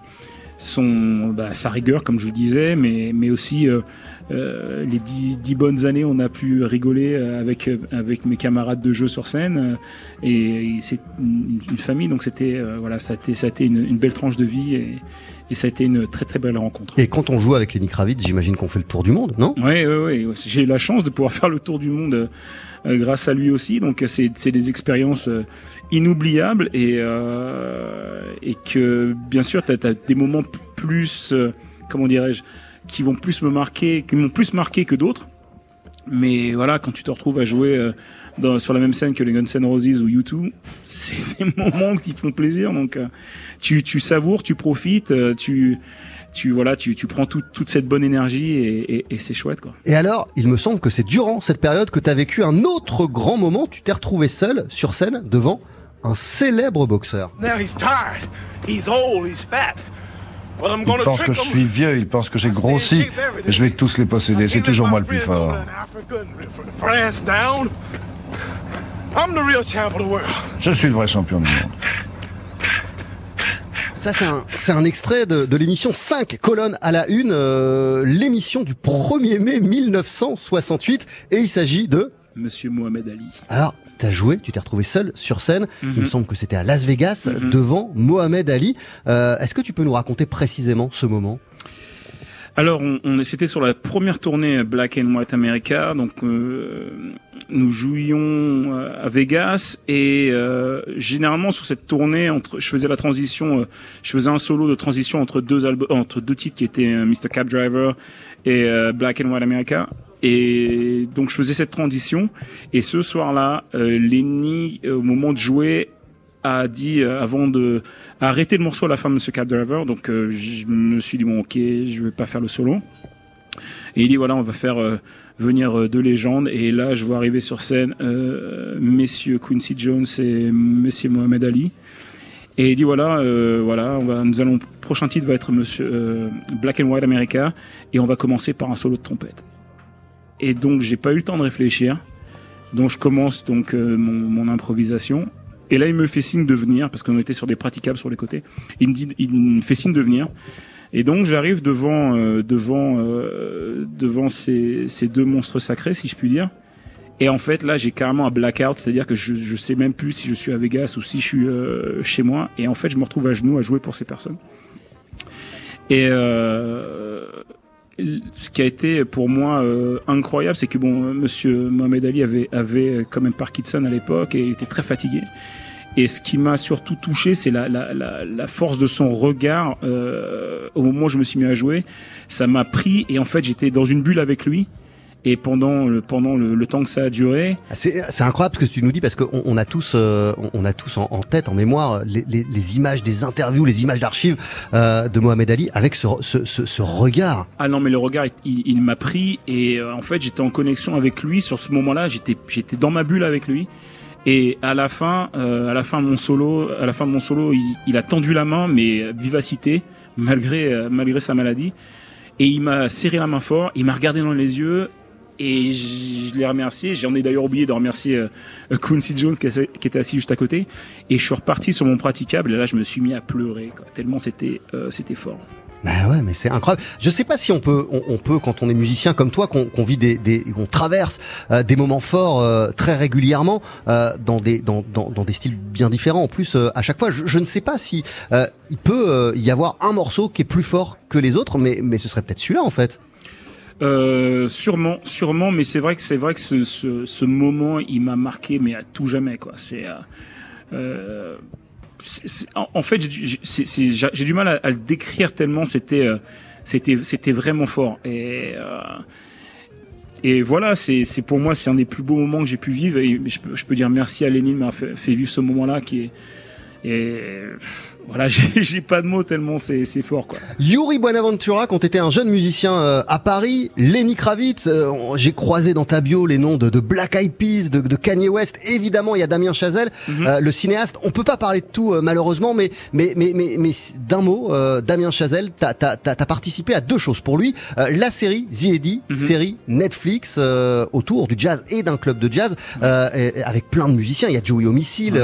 son, bah, sa rigueur, comme je vous disais, mais, mais aussi euh, euh, les dix, dix, bonnes années, on a pu rigoler avec, avec mes camarades de jeu sur scène. Et, c'est une, une, famille, donc c'était euh, voilà, ça a été, ça a été une, une, belle tranche de vie et, et ça a été une très très belle rencontre. Et quand on joue avec Lenny Kravitz, j'imagine qu'on fait le tour du monde, non? Oui, oui, oui. J'ai eu la chance de pouvoir faire le tour du monde euh, grâce à lui aussi. Donc c'est des expériences euh, inoubliables et, euh, et que bien sûr tu as, des moments plus, comment dirais-je, qui vont plus me marquer, qui m'ont plus marqué que d'autres. Mais voilà, quand tu te retrouves à jouer dans, sur la même scène que les Guns N' Roses ou U2, c'est des moments qui font plaisir. Donc, tu, tu savoures, tu profites, tu tu voilà, tu, tu prends toute cette bonne énergie et, et, c'est chouette quoi. Et alors, il me semble que c'est durant cette période que tu as vécu un autre grand moment. Tu t'es retrouvé seul sur scène devant un célèbre boxeur. Il pense que je suis vieux, il pense que j'ai grossi, et je vais tous les posséder, c'est toujours moi le plus fort. Je suis le vrai champion du monde. Ça, c'est un, c'est un extrait de, de l'émission 5 colonnes à la une, euh, l'émission du 1er mai 1968. Et il s'agit de... Monsieur Mohamed Ali. Alors, t'as joué, tu t'es retrouvé seul sur scène. Il me mhm. semble que c'était à Las Vegas, mhm. devant Mohamed Ali. Euh, est-ce que tu peux nous raconter précisément ce moment? Alors, on, on c'était sur la première tournée Black and White America, donc euh, nous jouions euh, à Vegas et euh, généralement sur cette tournée, entre, je faisais la transition, je faisais un solo de transition entre deux albums, entre deux titres qui étaient Mr. Cab Driver et Black and White America. Et donc je faisais cette transition. Et ce soir-là, Lenny, au moment de jouer, a dit euh, avant de arrêter le morceau à la fin de Monsieur Cab Driver. Donc euh, je me suis dit bon ok, je vais pas faire le solo. Et il dit voilà, on va faire euh, venir deux légendes. Et là, je vois arriver sur scène messieurs Quincy Jones et Monsieur Mohamed Ali. Et il dit voilà, voilà, nous allons prochain titre va être Monsieur Black and White America et on va commencer par un solo de trompette. Et donc j'ai pas eu le temps de réfléchir. Donc je commence donc mon, mon improvisation et là, il me fait signe de venir, parce qu'on était sur des praticables sur les côtés. Il me dit, il me fait signe de venir. Et donc j'arrive devant devant devant ces, ces deux monstres sacrés, si je puis dire. Et en fait, là, j'ai carrément un blackout, c'est-à-dire que je, je sais même plus si je suis à Vegas ou si je suis euh, chez moi. Et en fait, je me retrouve à genoux à jouer pour ces personnes. Et euh, ce qui a été pour moi euh, incroyable, c'est que bon, Monsieur Mohamed Ali avait avait quand même Parkinson à l'époque et il était très fatigué. Et ce qui m'a surtout touché, c'est la, la, la, la, force de son regard euh, au moment où je me suis mis à jouer. Ça m'a pris et en fait j'étais dans une bulle avec lui. Et pendant le pendant le, temps que ça a duré, ah, c'est incroyable ce que tu nous dis parce qu'on on a tous euh, on a tous en, tête en mémoire les, les, les, images des interviews, les images d'archives euh, de Mohamed Ali avec ce, ce, ce, ce, regard. Ah non mais le regard il, il m'a pris et euh, en fait j'étais en connexion avec lui sur ce moment-là. J'étais j'étais dans ma bulle avec lui. Et à la fin, euh, à la fin de mon solo, à la fin de mon solo, il, il a tendu la main, mais vivacité malgré malgré sa maladie. Et il m'a serré la main fort, il m'a regardé dans les yeux et je l'ai remercié. J'en ai d'ailleurs oublié de remercier euh, Quincy Jones qui, était assis juste à côté. Et je suis reparti sur mon praticable. Et là, je me suis mis à pleurer, quoi, tellement c'était euh, c'était fort. Bah ouais, mais c'est incroyable. Je sais pas si on peut, on, peut quand on est musicien comme toi, qu'on vit des, des qu'on traverse euh, des moments forts euh, très régulièrement euh, dans des dans, dans, dans, des styles bien différents. En plus, à chaque fois, je, je, ne sais pas si il peut y avoir un morceau qui est plus fort que les autres, mais mais ce serait peut-être celui-là en fait. Euh, sûrement, sûrement, mais c'est vrai que c'est vrai que ce, ce, ce, moment, il m'a marqué, mais à tout jamais, quoi. C'est, euh, euh en, fait, j'ai du mal à, le décrire tellement c'était, euh, c'était, c'était vraiment fort. Et et voilà, c'est pour moi, c'est un des plus beaux moments que j'ai pu vivre. Et je je peux dire merci à Lénine m'a fait, fait, vivre ce moment-là qui est et voilà, j'ai pas de mots tellement c'est fort quoi. Yuri Buenaventura, quand t'étais un jeune musicien euh, à Paris, Lenny Kravitz, euh, j'ai croisé dans ta bio les noms de, de Black Eyed Peas, de, de, Kanye West. Évidemment, il y a Damien Chazelle, mhm. euh, le cinéaste. On peut pas parler de tout malheureusement, mais mais mais mais, mais d'un mot, Damien Chazelle, t'as as, participé à deux choses pour lui la série The Eddie, mhm. série Netflix autour du jazz et d'un club de jazz avec plein de musiciens. Il y a Joey Homicile,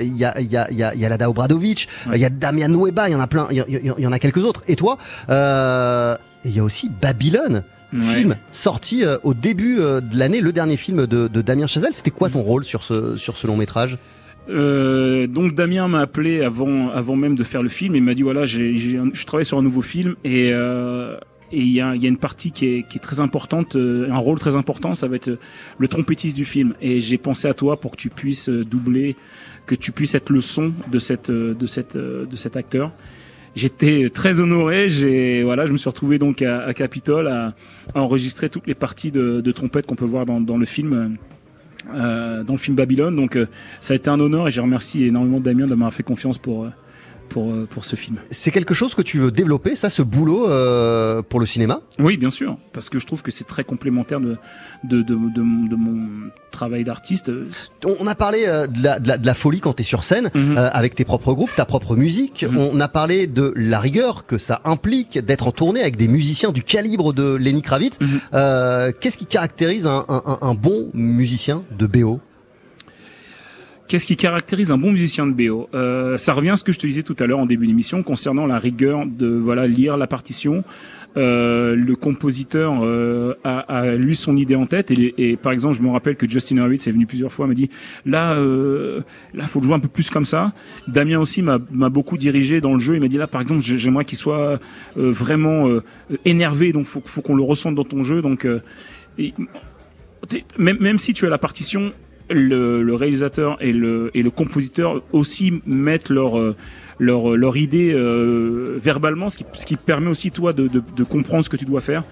il y a il y a il y a, y a Lada Obradovic, il y a Damien Nueba, il y en a plein, il y, en a quelques autres. Et toi, euh, il y a aussi Babylone. film sorti euh, au début euh, de l'année, le dernier film de, Damien Chazelle. C'était quoi ton rôle sur ce sur ce long métrage? Donc Damien m'a appelé avant avant même de faire le film et m'a dit voilà j'ai je travaille sur un nouveau film et et il y a, y a, une partie qui est, qui est très importante, un rôle très important, ça va être le trompettiste du film. Et j'ai pensé à toi pour que tu puisses doubler que tu puisses être le son de cette de cette de cet acteur. J'étais très honoré. J'ai voilà, je me suis retrouvé donc à, à Capitole à, enregistrer toutes les parties de, trompette qu'on peut voir dans, le film. Euh, dans le film Babylone, donc euh, ça a été un honneur et je remercie énormément Damien de m'avoir fait confiance pour euh, pour, euh, pour ce film. C'est quelque chose que tu veux développer, ça, ce boulot euh, pour le cinéma? Oui, bien sûr, parce que je trouve que c'est très complémentaire de, de, de, de, mon travail d'artiste. On a parlé euh, de, la, de, la, folie quand tu es sur scène, mhm. euh, avec tes propres groupes, ta propre musique. Mhm. On a parlé de la rigueur que ça implique d'être en tournée avec des musiciens du calibre de Lenny Kravitz. Mhm. Qu'est-ce qui caractérise un, un, un bon musicien de BO Qu'est-ce qui caractérise un bon musicien de BO euh, Ça revient à ce que je te disais tout à l'heure en début d'émission concernant la rigueur de voilà lire la partition. Euh, le compositeur euh, a, a, lui son idée en tête. Et, et, par exemple je me rappelle que Justin Hurwitz est venu plusieurs fois m'a dit là euh, là faut le jouer un peu plus comme ça Damien aussi m'a beaucoup dirigé dans le jeu. Il m'a dit là par exemple j'aimerais qu'il soit euh, vraiment euh, énervé. Donc faut faut qu'on le ressente dans ton jeu donc même, même si tu as la partition le, le, réalisateur et le, et le compositeur aussi mettent leur euh, leur, leur idée euh, verbalement, ce qui, ce qui permet aussi toi de, de, de comprendre ce que tu dois faire.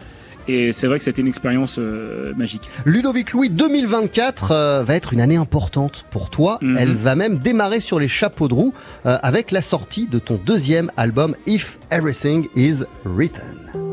Et c'est vrai que c'était une expérience euh, magique. Ludovic Louis 2024 va être une année importante pour toi. Mhm. Elle va même démarrer sur les chapeaux de roue avec la sortie de ton deuxième album If Everything Is Written.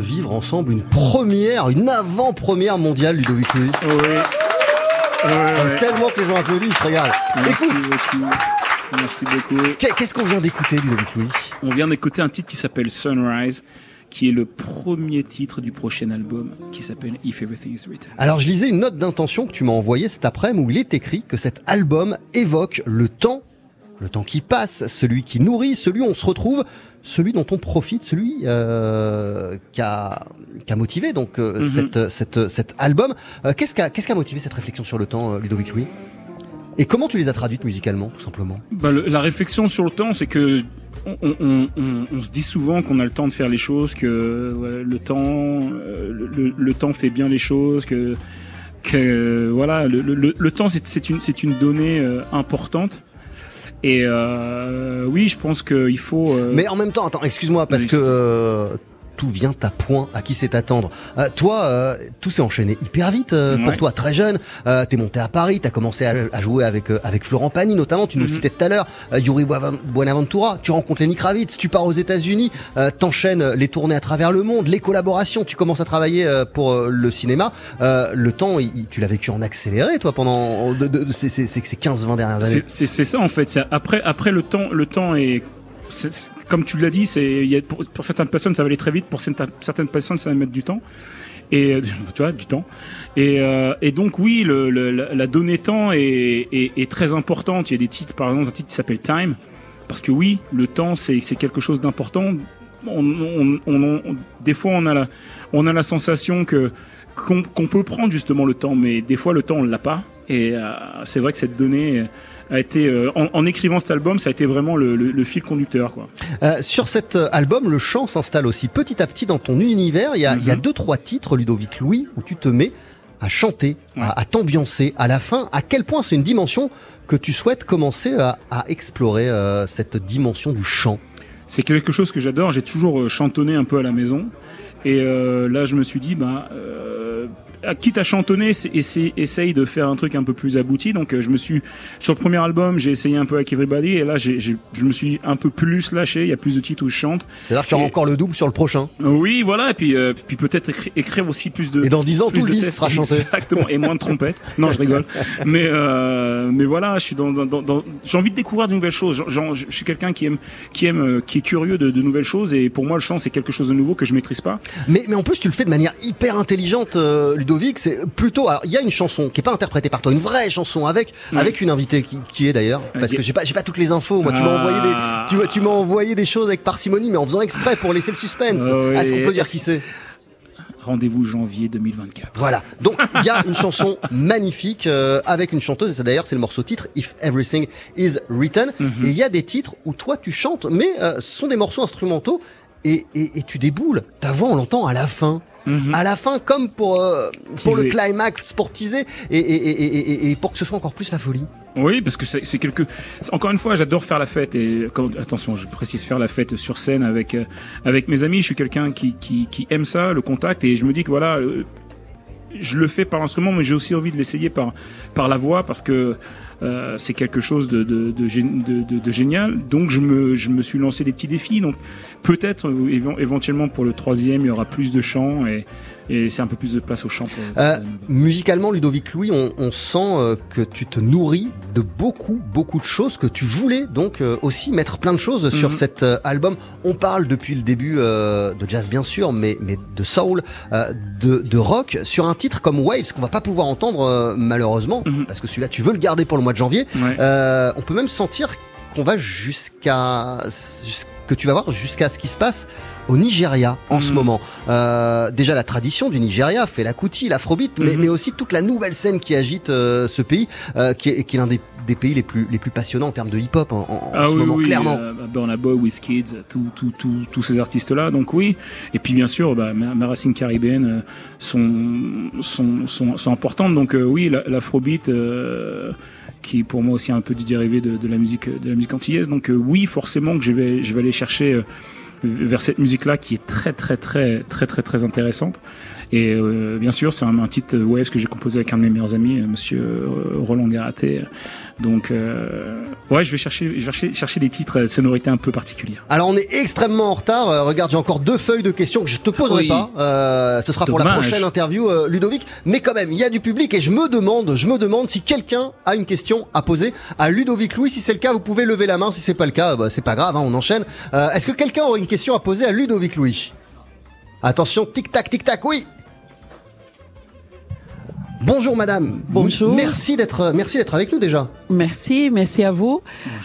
Vivre ensemble une première, une avant-première mondiale, Ludovic Louis. Oui. Tellement que les gens applaudissent, regarde. Merci Écoute. beaucoup. Merci beaucoup. Qu'est-ce qu'on vient d'écouter, Ludovic Louis? On vient d'écouter un titre qui s'appelle Sunrise qui est le premier titre du prochain album qui s'appelle If Everything Is Written. Alors je lisais une note d'intention que tu m'as envoyée cet après-midi où il est écrit que cet album évoque le temps, le temps qui passe, celui qui nourrit, celui où on se retrouve, celui dont on profite, celui euh, qui, a, motivé donc euh, Mhm. cette, cette, cet album. Euh, qu'est-ce qui a, motivé cette réflexion sur le temps, Ludovic Louis? Et comment tu les as traduites musicalement, tout simplement? Bah, le- la réflexion sur le temps, c'est que on, on- on- on se dit souvent qu'on a le temps de faire les choses, que ouais, le temps, le, le temps fait bien les choses, que que voilà, le, temps c'est une donnée importante. Et euh, oui, je pense qu'il faut. euh, Mais en même temps, attends, excuse-moi, parce Oui. que euh, tout vient à point, à qui c'est attendre. Euh, toi, euh, tout s'est enchaîné hyper vite euh, pour toi, très jeune. Euh, t'es monté à Paris, t'as commencé à, à jouer avec euh, avec Florent Pagny notamment. Tu nous le Mhm. citais tout à l'heure, euh, Yuri Buenaventura. Tu rencontres Lenny Kravitz, tu pars aux États-Unis, euh, t'enchaînes les tournées à travers le monde, les collaborations. Tu commences à travailler euh, pour le cinéma. Euh, le temps, il- tu l'as vécu en accéléré, toi, pendant de, de, de- ces, ces, ces 15-20 dernières années. C'est- ça en fait. Après, après le temps, le temps est, comme tu l'as dit, pour, certaines personnes ça va aller très vite, pour certaines personnes ça va mettre du temps. Et euh, tu du temps. Et, euh, donc oui, la, la donnée temps est, très importante. Il y a des titres, par exemple, un titre qui s'appelle Time, parce que oui, le temps c'est quelque chose d'important. Des fois on a la on a la sensation qu'on peut prendre justement le temps, mais des fois le temps on l'a pas. Et euh, c'est vrai que cette donnée a été euh, en, en écrivant cet album, ça a été vraiment le, le, le fil conducteur quoi. Euh, sur cet euh, album, le chant s'installe aussi petit à petit dans ton univers. Il y a, il y a Mhm. deux, trois titres, Ludovic Louis, où tu te mets à chanter, Ouais. à, à t'ambiancer. À la fin, à quel point c'est une dimension que tu souhaites commencer à, à explorer, euh, cette dimension du chant? C'est quelque chose que j'adore. J'ai toujours chantonné un peu à la maison. Et euh, là, je me suis dit, bah, euh, quitte à chantonner, essaye, essaye de faire un truc un peu plus abouti. Donc, euh, je me suis sur le premier album, j'ai essayé un peu avec Everybody, et là, j'ai, j'ai- je me suis un peu plus lâché. Il y a plus de titres où je chante. C'est-à-dire que tu Et- encore le double sur le prochain. Oui, voilà. Et puis, euh, puis peut-être écri- écrire aussi plus de. Et dans 10 ans, tout le disque sera chanté. Exactement. Et moins de trompettes. Non, je rigole. mais euh, mais voilà, je suis dans, dans, dans- dans- j'ai envie de découvrir de nouvelles choses. Genre, je suis quelqu'un qui aime qui aime euh, qui est curieux de, de nouvelles choses. Et pour moi, le chant c'est quelque chose de nouveau que je maîtrise pas. Mais, mais en plus, tu le fais de manière hyper intelligente, euh, Ludovic. C'est plutôt. Alors, il y a une chanson qui est pas interprétée par toi, une vraie chanson avec avec une invitée qui, qui est d'ailleurs, parce que j'ai pas j'ai pas toutes les infos. Moi, tu m'as Ah. envoyé des tu, m'as- tu m'as envoyé des choses avec parcimonie, mais en faisant exprès pour laisser le suspense. Ah oui. Est-ce qu'on peut dire qui c'est? Rendez-vous janvier 2024. Voilà. Donc il y a une chanson magnifique euh, avec une chanteuse. Et d'ailleurs c'est le morceau titre If Everything Is Written. Mhm. Et il y a des titres où toi tu chantes, mais euh, ce sont des morceaux instrumentaux. Et, et, et tu déboules. Ta voix, on l'entend à la fin. Mhm. À la fin, comme pour euh, pour le climax sportisé et, et, et, et, et- et pour que ce soit encore plus la folie. Oui, parce que c'est quelque. Encore une fois, j'adore faire la fête et quand- attention, je précise faire la fête sur scène avec euh, avec mes amis. Je suis quelqu'un qui, qui qui aime ça, le contact, et je me dis que voilà. euh, je le fais par l'instrument, mais j'ai aussi envie de l'essayer par par la voix parce que euh, c'est quelque chose de de, de, de, génial. Donc je me je me suis lancé des petits défis. Donc peut-être euh, éven- éventuellement pour le troisième, il y aura plus de chants et et c'est un peu plus de place au chant. Pour, Euh, musicalement, Ludovic Louis, on, on sent euh, que tu te nourris de beaucoup, beaucoup de choses, que tu voulais donc euh, aussi mettre plein de choses sur Mhm. cet album. On parle depuis le début de jazz bien sûr, mais, mais de soul, de, de rock, sur un titre comme Waves qu'on va pas pouvoir entendre malheureusement, Mhm. parce que celui-là tu veux le garder pour le mois de janvier. Ouais. On peut même sentir qu'on va jusqu'à jus- que tu vas voir jusqu'à ce qui se passe au Nigeria en ce Mhm. moment. Euh, déjà la tradition du Nigeria fait la kuti, l'afrobeat, mais, mais aussi toute la nouvelle scène qui agite euh, ce pays, euh, qui est, qui est l'un des, des pays les plus les plus passionnants en termes de hip-hop en, Ah ce oui, moment, oui, clairement. bah, Burna Boy, Wizkid, tous ces artistes-là. Donc oui. Et puis bien sûr, bah, ma, ma racine caribéenne euh, sont, sont, sont, sont importantes. Donc oui, la- l'afrobeat, qui est pour moi aussi un peu du dérivé de, de la musique, de la musique antillaise. Donc euh, oui, forcément que je vais, je vais aller chercher. euh, vers cette musique-là qui est très très très très très très intéressante. Et euh, bien sûr, c'est un, un, titre Waves que j'ai composé avec un de mes meilleurs amis, euh, Monsieur euh, Roland Garaté. Donc, euh, ouais, je vais chercher, chercher, chercher des titres sonorités un peu particulières. Alors, on est extrêmement en retard. regarde, j'ai encore deux feuilles de questions que je te poserai pas. Euh, ce sera pour la prochaine interview, Ludovic. Mais quand même, il y a du public et je me demande, je me demande si quelqu'un a une question à poser à Ludovic Louis. Si c'est le cas, vous pouvez lever la main. Si c'est pas le cas, bah, c'est pas grave, hein, on enchaîne. Est-ce que quelqu'un aurait une question à poser à Ludovic Louis Attention, tic tac, tic tac, oui. Bonjour madame. Bonjour. Merci d'être merci d'être avec nous déjà. Merci, merci à vous.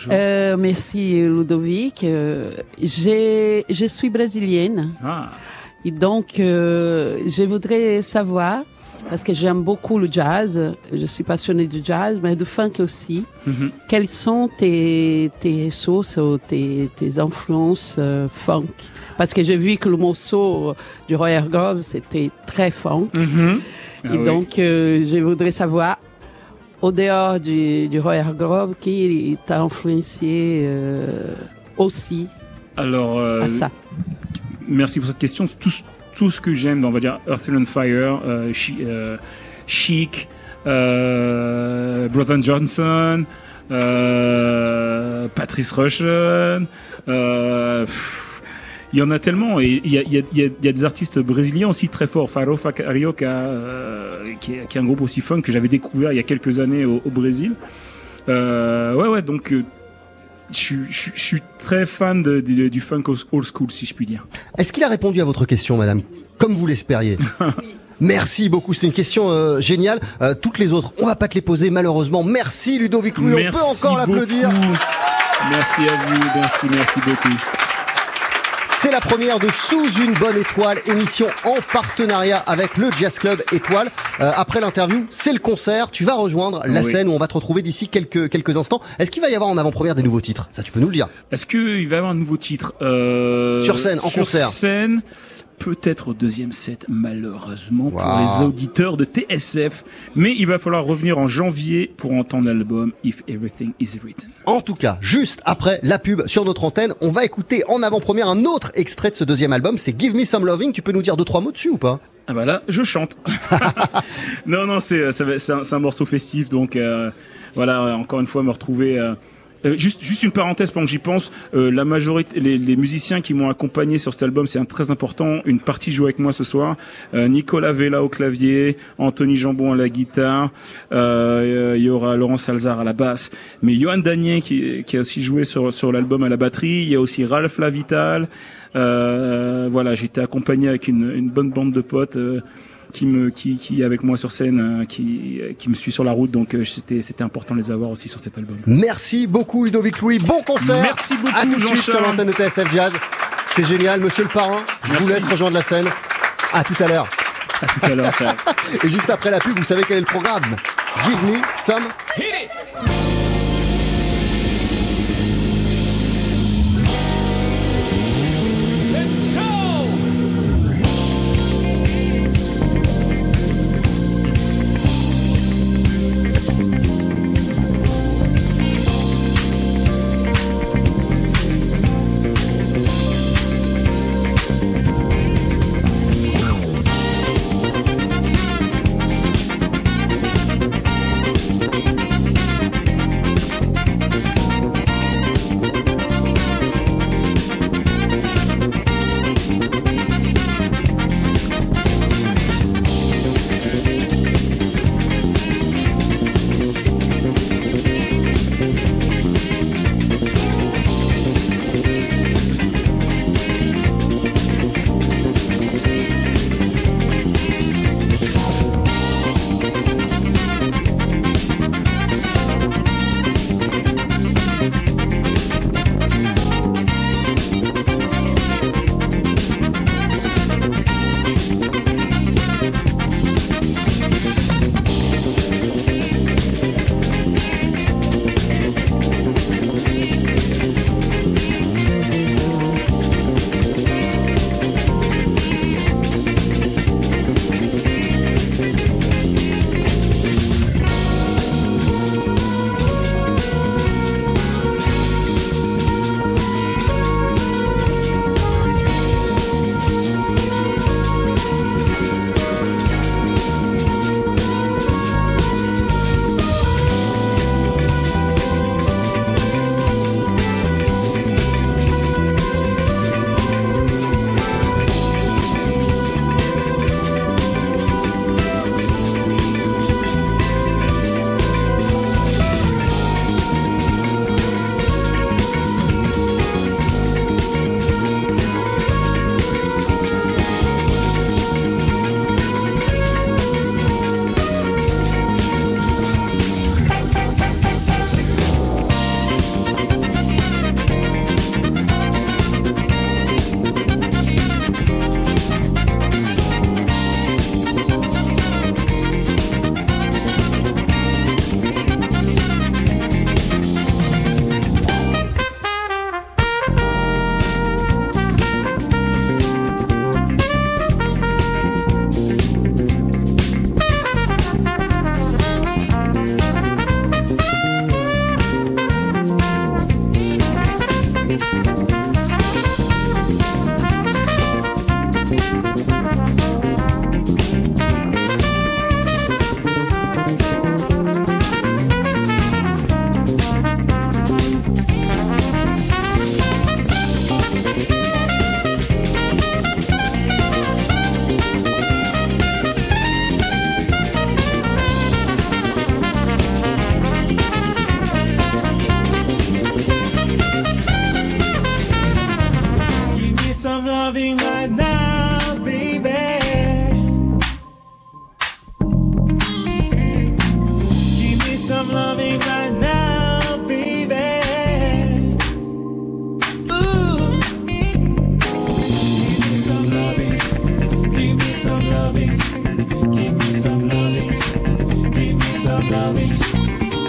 Euh, merci Ludovic. Euh, j'ai je suis brésilienne. Ah. Et donc euh, je voudrais savoir parce que j'aime beaucoup le jazz, je suis passionnée du jazz, mais du funk aussi. Mhm. Quelles sont tes, tes sources ou tes, tes influences euh, funk? Parce que j'ai vu que le morceau du Royal Grove, c'était très funk. Mhm. Ah et donc, euh, je voudrais savoir, au dehors du, du Royal Grove, qui t'a influencé euh, aussi Alors, à ça? Merci pour cette question. Tout, tout ce que j'aime, on va dire Earth and Fire, Chic, Brother Johnson, Patrice Rushen, il y en a tellement et il y a, des artistes brésiliens aussi très forts. Farofa Carioca, euh, qui, est, un groupe aussi funk que j'avais découvert il y a quelques années au, Brésil. Euh, ouais, ouais, donc euh, je, je, je, suis très fan de, de, du funk old school, si je puis dire. Est-ce qu'il a répondu à votre question, madame, comme vous l'espériez? Merci beaucoup, c'est une question euh, géniale. Euh, toutes les autres, on va pas te les poser malheureusement. Merci Ludovic Louis, on peut encore l'applaudir. Merci à vous, merci, merci beaucoup. C'est la première de Sous une bonne étoile, émission en partenariat avec le Jazz Club Étoile. Euh, après l'interview, c'est le concert. Tu vas rejoindre la scène où on va te retrouver d'ici quelques quelques instants. Est-ce qu'il va y avoir en avant-première des nouveaux titres? Ça, tu peux nous le dire. Est-ce qu'il va y avoir un nouveau titre? Euh, sur scène, en sur concert scène peut-être au deuxième set, malheureusement, pour les auditeurs de TSF. Mais il va falloir revenir en janvier pour entendre l'album If Everything Is Written. En tout cas, juste après la pub sur notre antenne, on va écouter en avant-première un autre extrait de ce deuxième album, c'est Give Me Some Loving. Tu peux nous dire deux, trois mots dessus ou pas? Ah bah là, je chante. non, non, c'est c'est un, un, morceau festif, donc euh, voilà, encore une fois, me retrouver euh, euh, juste, juste une parenthèse pendant que j'y pense. Euh, la majorité, les, les, musiciens qui m'ont accompagné sur cet album, c'est un très important. Une partie joue avec moi ce soir. Euh, Nicolas Vella au clavier, Anthony Jambon à la guitare. Il y aura Laurent Salzar à la basse. Mais Johan Danier qui, qui a aussi joué sur sur l'album à la batterie. Il y a aussi Ralph Lavital. voilà, j'ai été accompagné avec une, une bonne bande de potes qui me qui, qui est avec moi sur scène, euh, qui qui me suit sur la route. Donc euh, c'était c'était important de les avoir aussi sur cet album. Merci beaucoup Ludovic Louis. Bon concert. Merci beaucoup. À tout de suite sur l'antenne de TSF Jazz. C'était génial, Monsieur le Parrain. Je vous laisse rejoindre la scène. À tout à l'heure. À tout à l'heure. Et juste après la pub, vous savez quel est le programme. Give me some.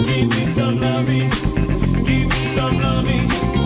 Give me some loving. Give me some loving.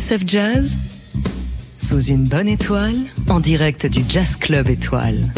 TSF Jazz, sous une bonne étoile, en direct du Jazz Club Étoile.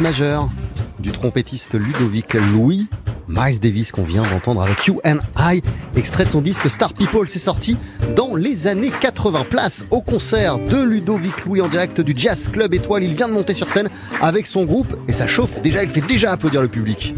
Majeure du trompettiste Ludovic Louis, Miles Davis qu'on vient d'entendre avec You and I, extrait de son disque Star People, c'est sorti dans les années 80. Place au concert de Ludovic Louis en direct du Jazz Club Étoile. Il vient de monter sur scène avec son groupe et ça chauffe. Déjà, il fait déjà applaudir le public.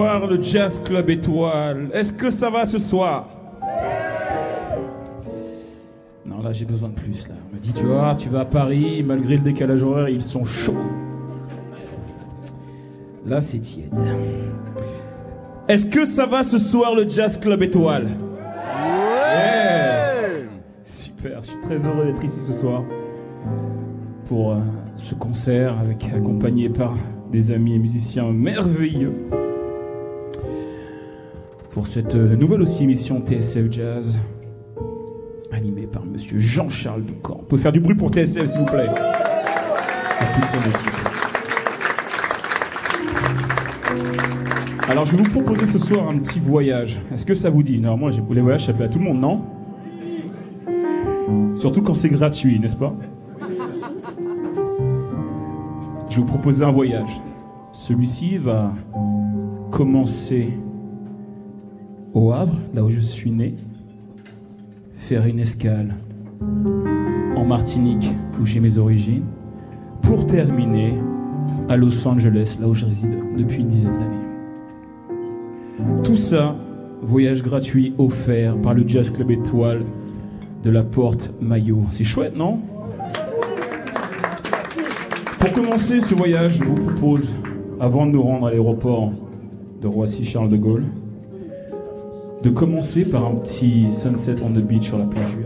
Le Jazz Club Étoile. Est-ce que ça va ce soir? Non, là j'ai besoin de plus. Là. On me dit, tu vois, tu vas à Paris, malgré le décalage horaire, ils sont chauds. Là c'est tiède. Est-ce que ça va ce soir le Jazz Club Étoile? Ouais Super, je suis très heureux d'être ici ce soir pour euh, ce concert avec accompagné par des amis et musiciens merveilleux pour cette euh, nouvelle aussi émission TSF Jazz animée par monsieur Jean-Charles Doucan. On peut faire du bruit pour TSF s'il vous plaît. Alors je vais vous proposer ce soir un petit voyage. Est-ce que ça vous dit? Normalement les voyages ça plaît à tout le monde, non? Surtout quand c'est gratuit, n'est-ce pas? Je vais vous proposer un voyage. Celui-ci va commencer au Havre, là où je suis né, faire une escale en Martinique, où j'ai mes origines, pour terminer à Los Angeles, là où je réside depuis une dizaine d'années. Tout ça, voyage gratuit offert par le Jazz Club Étoile de la Porte Maillot. C'est chouette, non? Pour commencer ce voyage, je vous propose, avant de nous rendre à l'aéroport de Roissy-Charles de Gaulle, de commencer par un petit sunset on the beach sur la plage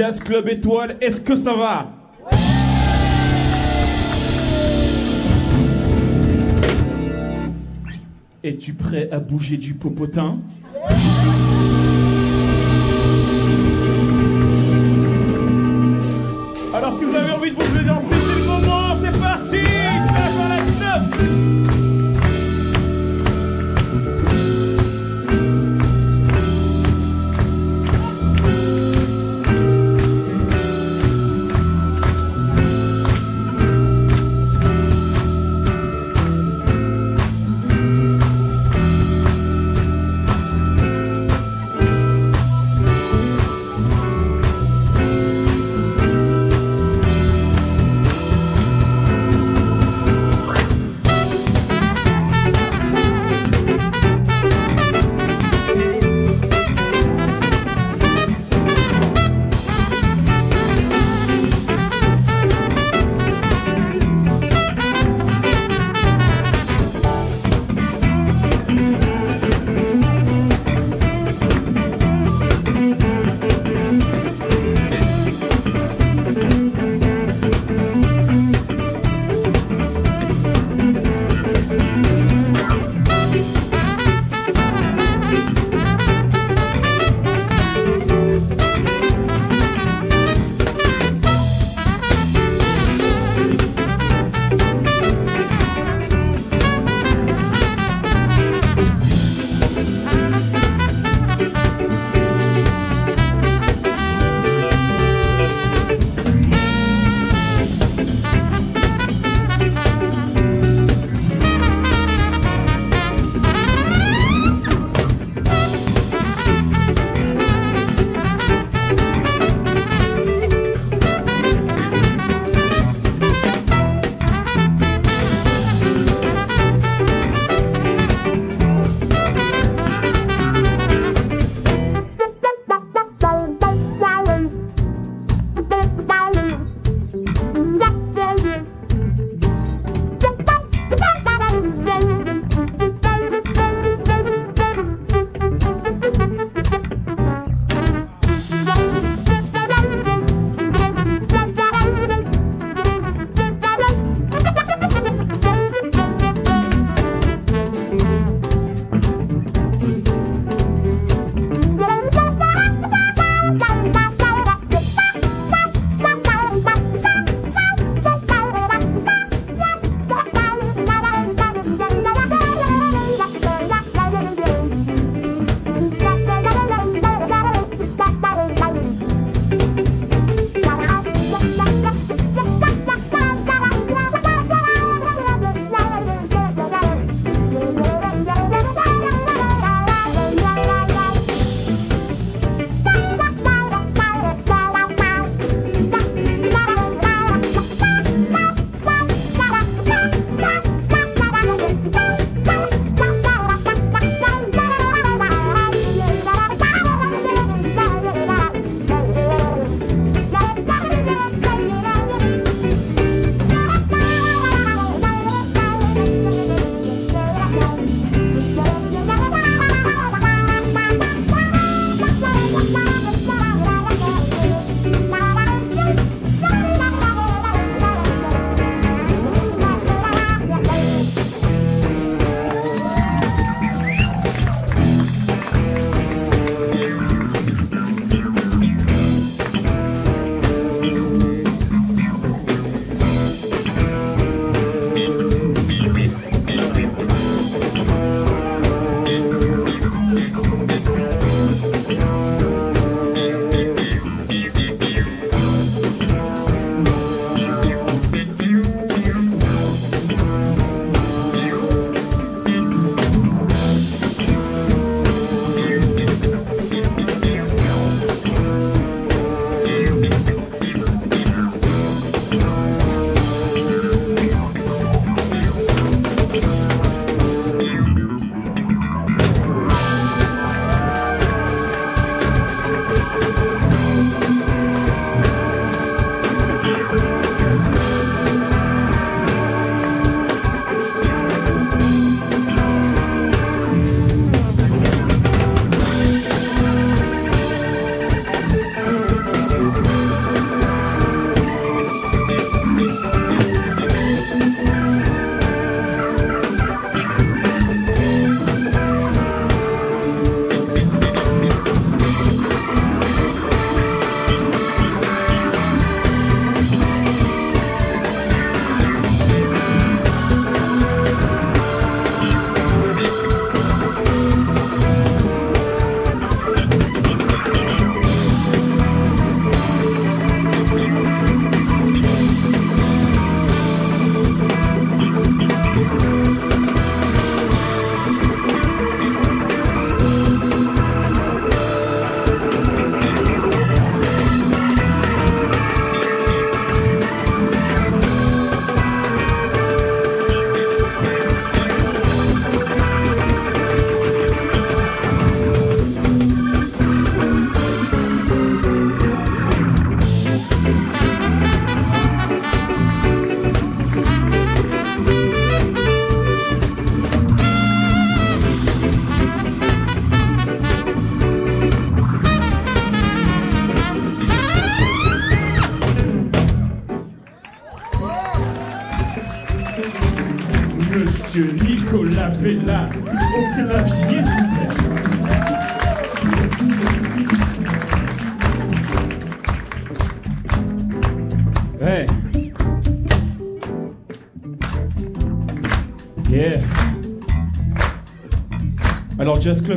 Jazz Club Étoile, est-ce que ça va? Es-tu prêt à bouger du popotin?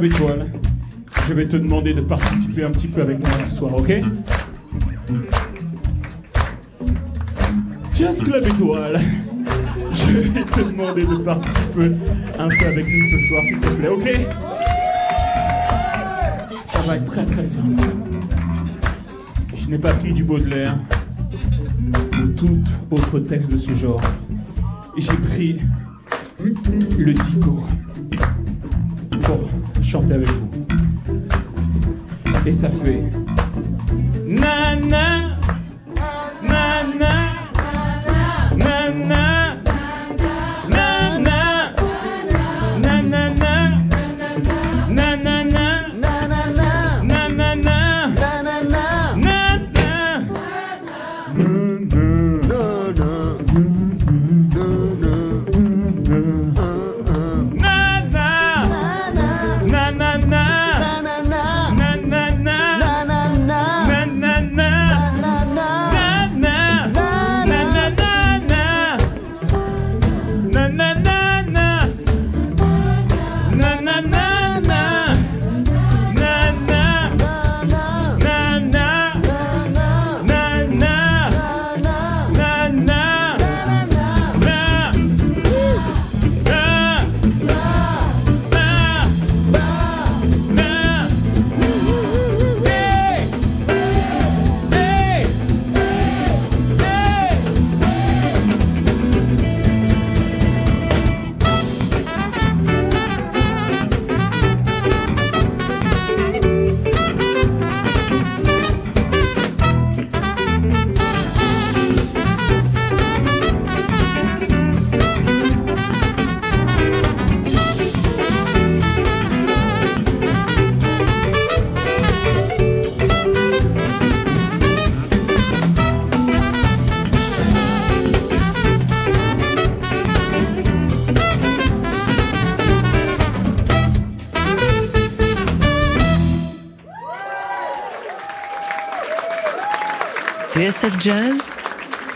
Étoile, je vais te demander de participer un petit peu avec moi ce soir, ok? Jazz Club Étoile, je vais te demander de participer un peu avec nous ce soir, s'il te plaît, ok? Ça va être très très simple. Je n'ai pas pris du Baudelaire ou tout autre texte de ce genre. J'ai pris TSF Jazz,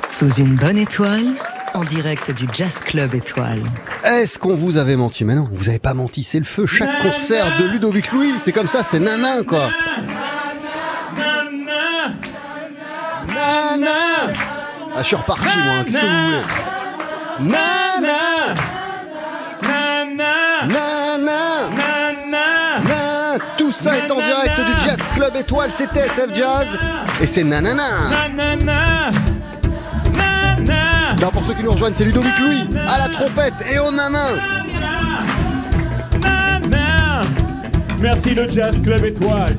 sous une bonne étoile, en direct du Jazz Club Étoile. Est-ce qu'on vous avait menti Mais non, vous n'avez pas menti, c'est le feu. Chaque concert de Ludovic Louis, c'est comme ça, c'est nanan quoi. Ah, je suis reparti moi, hein. qu'est-ce que vous voulez Nana Nana Tout ça est en direct du Jazz Club Étoile, c'est TSF Jazz. Et c'est nanana. Non, pour ceux qui nous rejoignent, c'est Ludovic Louis à la trompette et au nanan Merci le Jazz Club Étoile.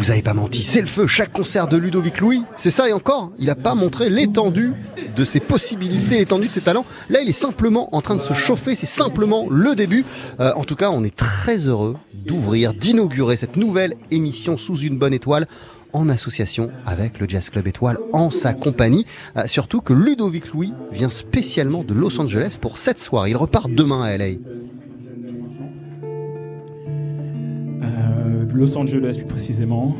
Vous avait pas menti, c'est le feu, chaque concert de Ludovic Louis, c'est ça et encore, il n'a pas montré l'étendue de ses possibilités, l'étendue de ses talents. Là, il est simplement en train de se chauffer, c'est simplement le début. Euh, en tout cas, on est très heureux d'ouvrir, d'inaugurer cette nouvelle émission sous une bonne étoile en association avec le Jazz Club Étoile en sa compagnie. Euh, surtout que Ludovic Louis vient spécialement de Los Angeles pour cette soirée. Il repart demain à LA. Euh, Los Angeles plus précisément.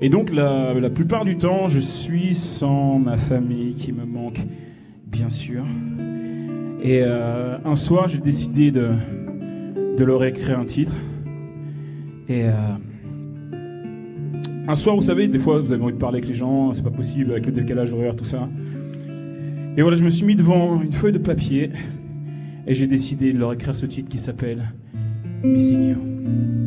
Et donc la, la, plupart du temps, je suis sans ma famille qui me manque, bien sûr. Et euh, un soir, j'ai décidé de, de leur écrire un titre. Et euh, un soir, vous savez, des fois, vous avez envie de parler avec les gens, c'est pas possible avec le décalage horaire, tout ça. Et voilà, je me suis mis devant une feuille de papier et j'ai décidé de leur écrire ce titre qui s'appelle Missing You. thank you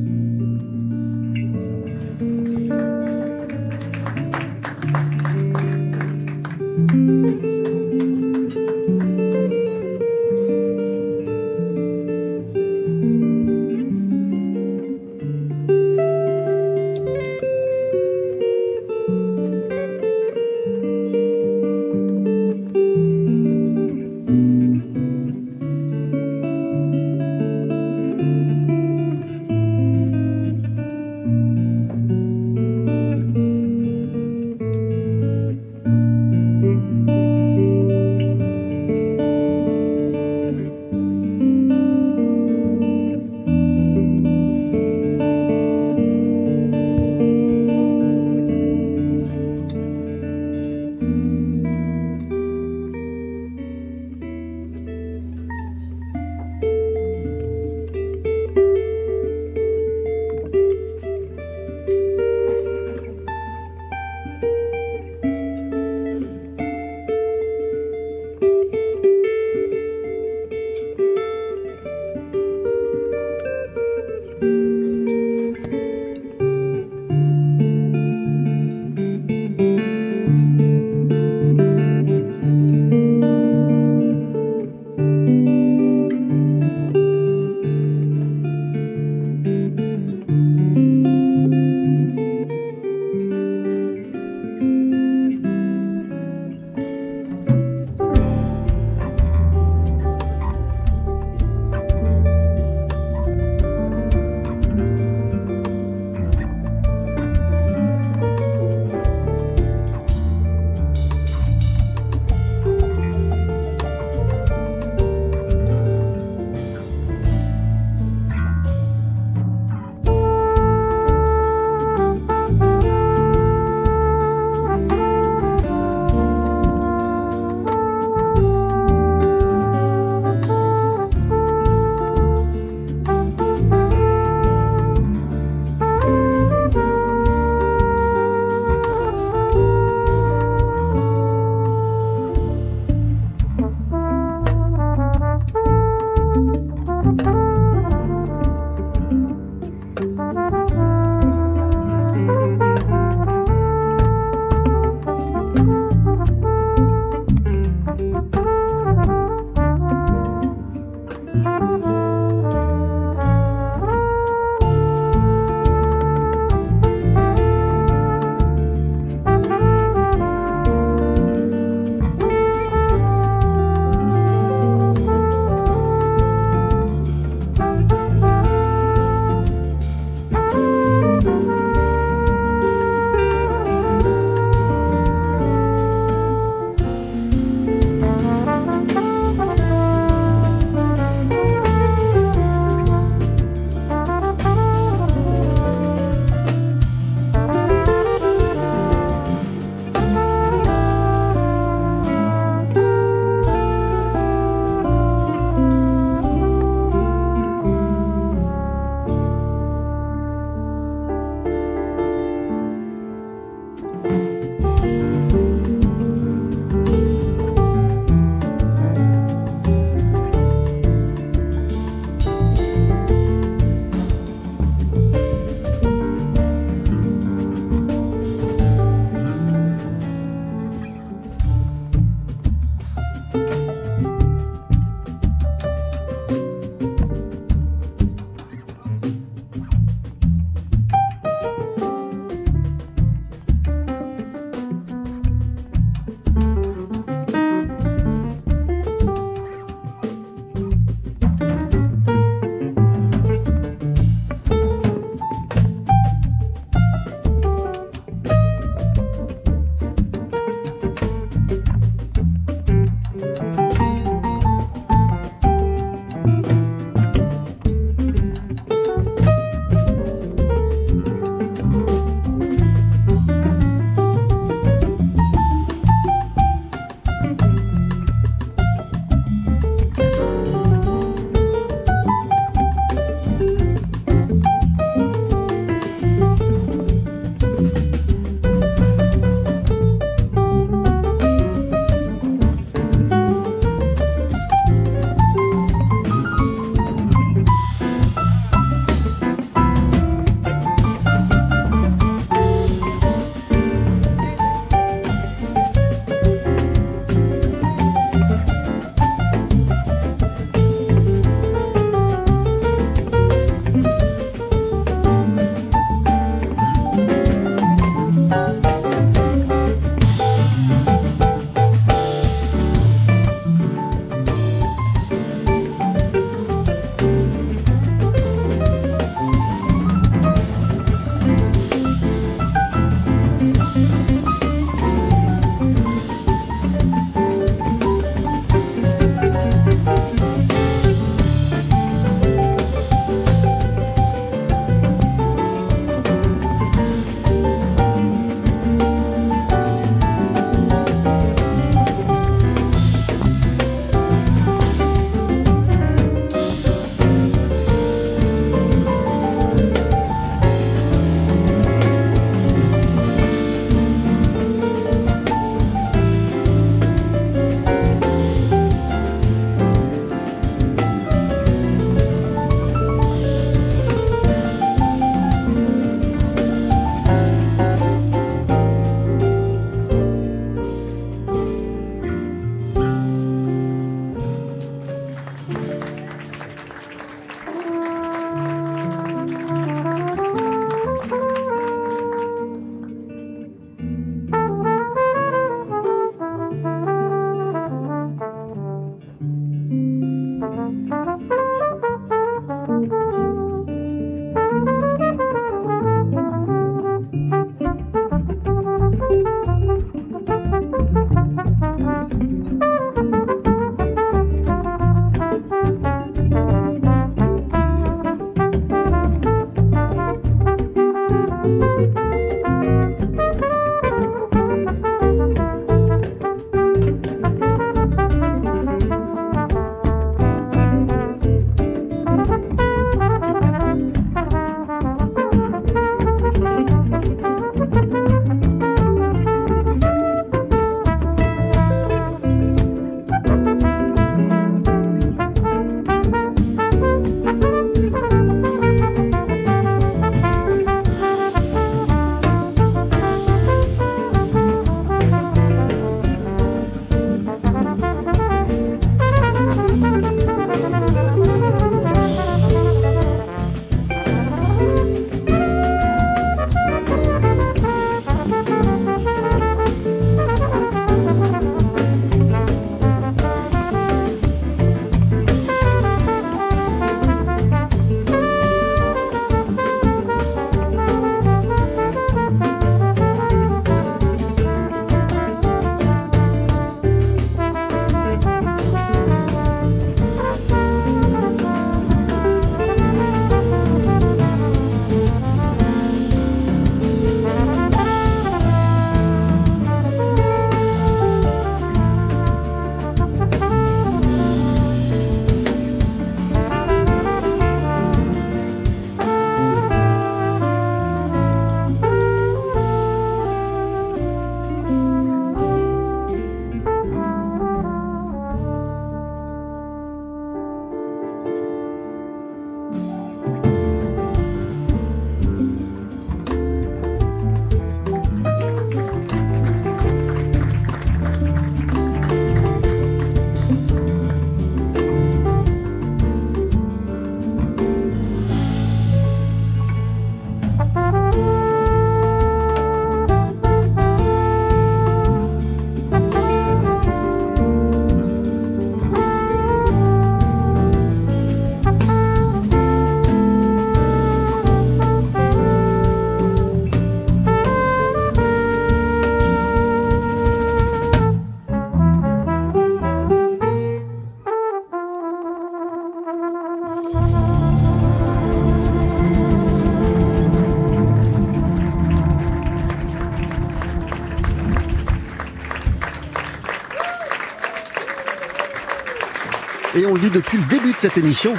depuis le début de cette émission,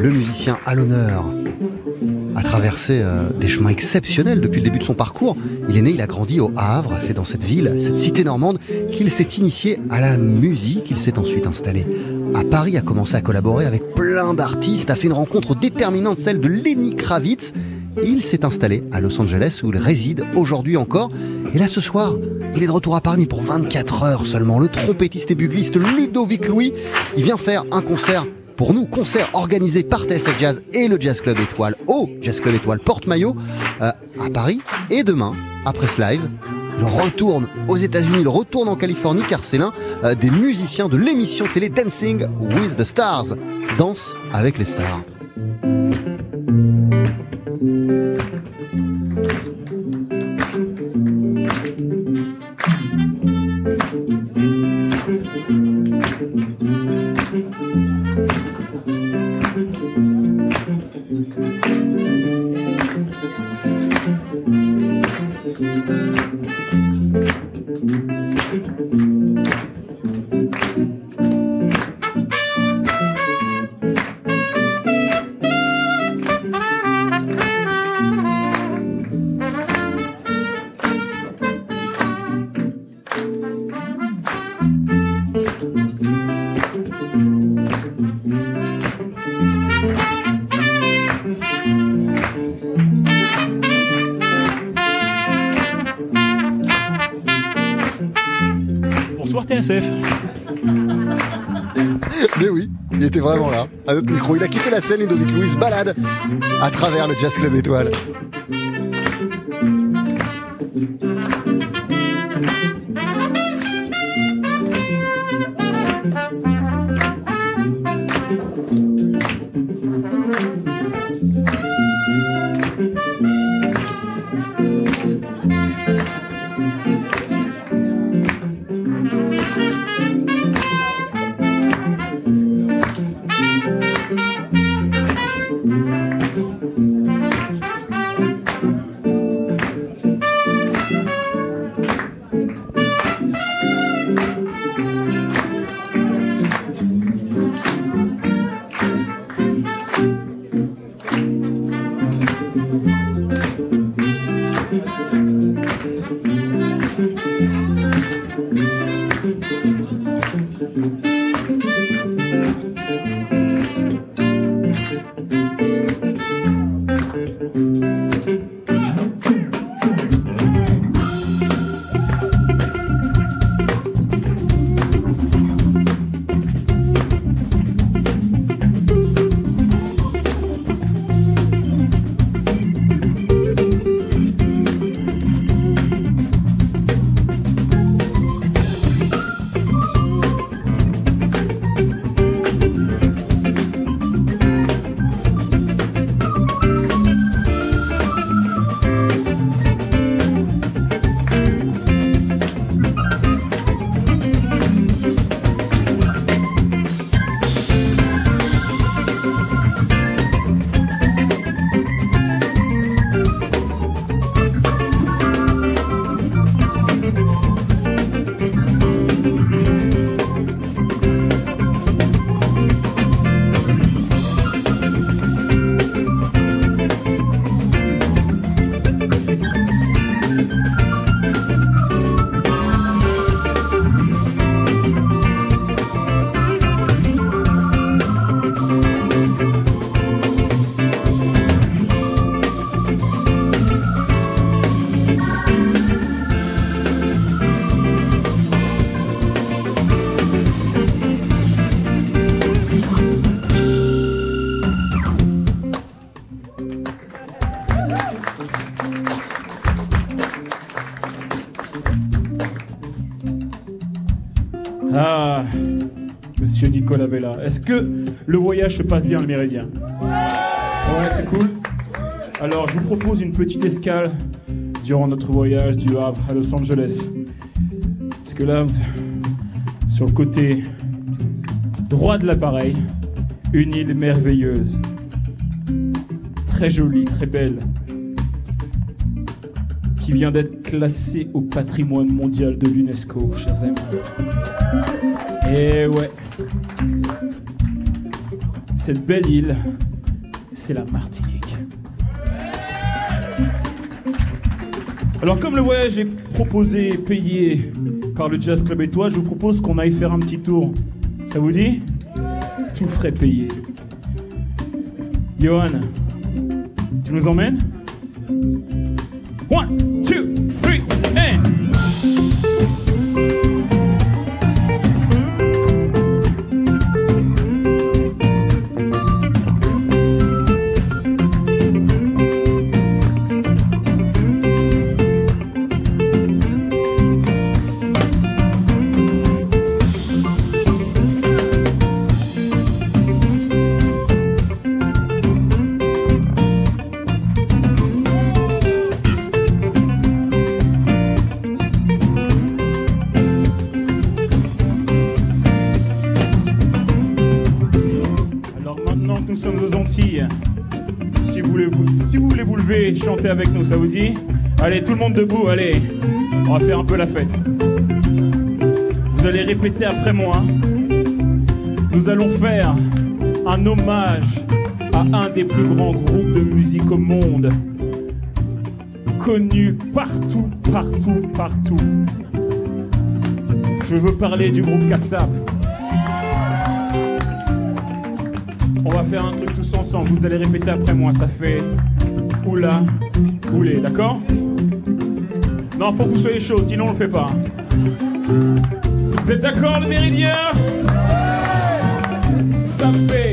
le musicien à l'honneur a traversé euh, des chemins exceptionnels depuis le début de son parcours. Il est né, il a grandi au Havre, c'est dans cette ville, cette cité normande, qu'il s'est initié à la musique. Il s'est ensuite installé à Paris, a commencé à collaborer avec plein d'artistes, a fait une rencontre déterminante, celle de Lenny Kravitz. Il s'est installé à Los Angeles où il réside aujourd'hui encore. Et là ce soir, il est de retour à Paris pour 24 heures seulement. Le trompettiste et bugliste Ludovic Louis, il vient faire un concert pour nous, concert organisé par TSF Jazz et le Jazz Club Étoile au Jazz Club Étoile Porte-Maillot euh, à Paris. Et demain, après ce live, il retourne aux États-Unis, il retourne en Californie car c'est l'un euh, des musiciens de l'émission télé Dancing with the Stars. Danse avec les stars. À travers le Jazz Club Étoile. Thank you. Est-ce que le voyage se passe bien le méridien? Ouais, c'est cool. Alors, je vous propose une petite escale durant notre voyage du Havre à Los Angeles. Parce que là, sur le côté droit de l'appareil, une île merveilleuse. Très jolie, très belle. Qui vient d'être classé au patrimoine mondial de l'UNESCO, chers amis. Et ouais. Cette belle île, c'est la Martinique. Alors comme le voyage est proposé et payé par le Jazz Club et toi, je vous propose qu'on aille faire un petit tour. Ça vous dit? Tout frais payé. Johan, tu nous emmènes? One, ça vous dit Allez, tout le monde debout, allez. On va faire un peu la fête. Vous allez répéter après moi. Nous allons faire un hommage à un des plus grands groupes de musique au monde. Connu partout, partout, partout. Je veux parler du groupe Kassab. On va faire un truc tous ensemble. Vous allez répéter après moi. Ça fait oula, oulé, d'accord Non, faut que vous soyez chaud, sinon on le fait pas. Vous êtes d'accord, le méridien Ça fait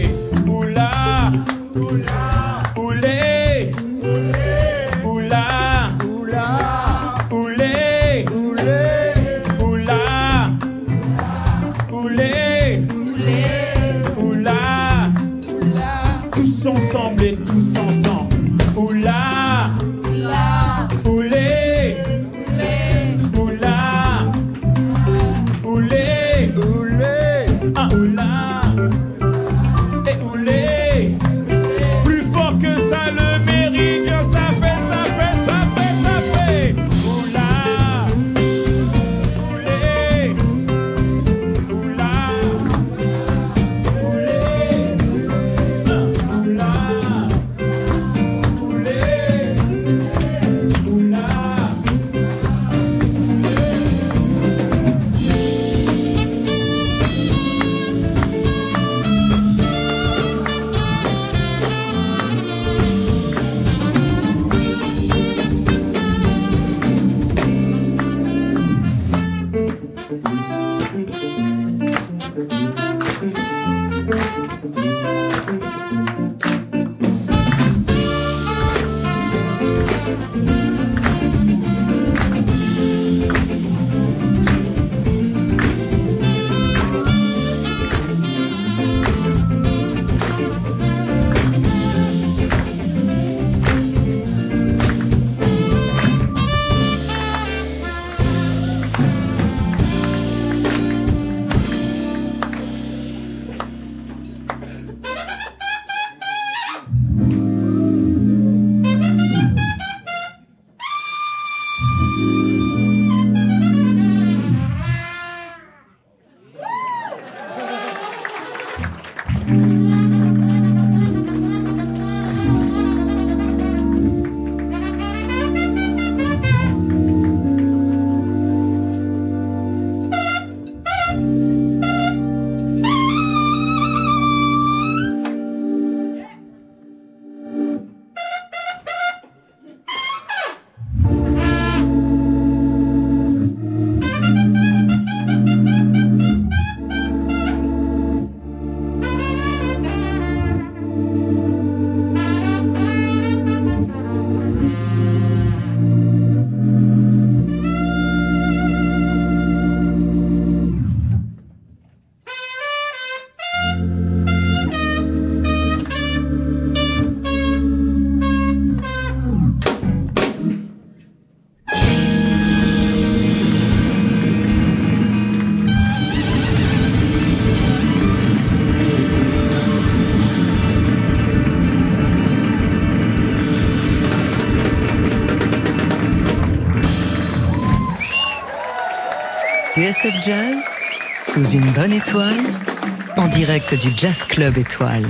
TSF Jazz, sous une bonne étoile, en direct du Jazz Club Étoile.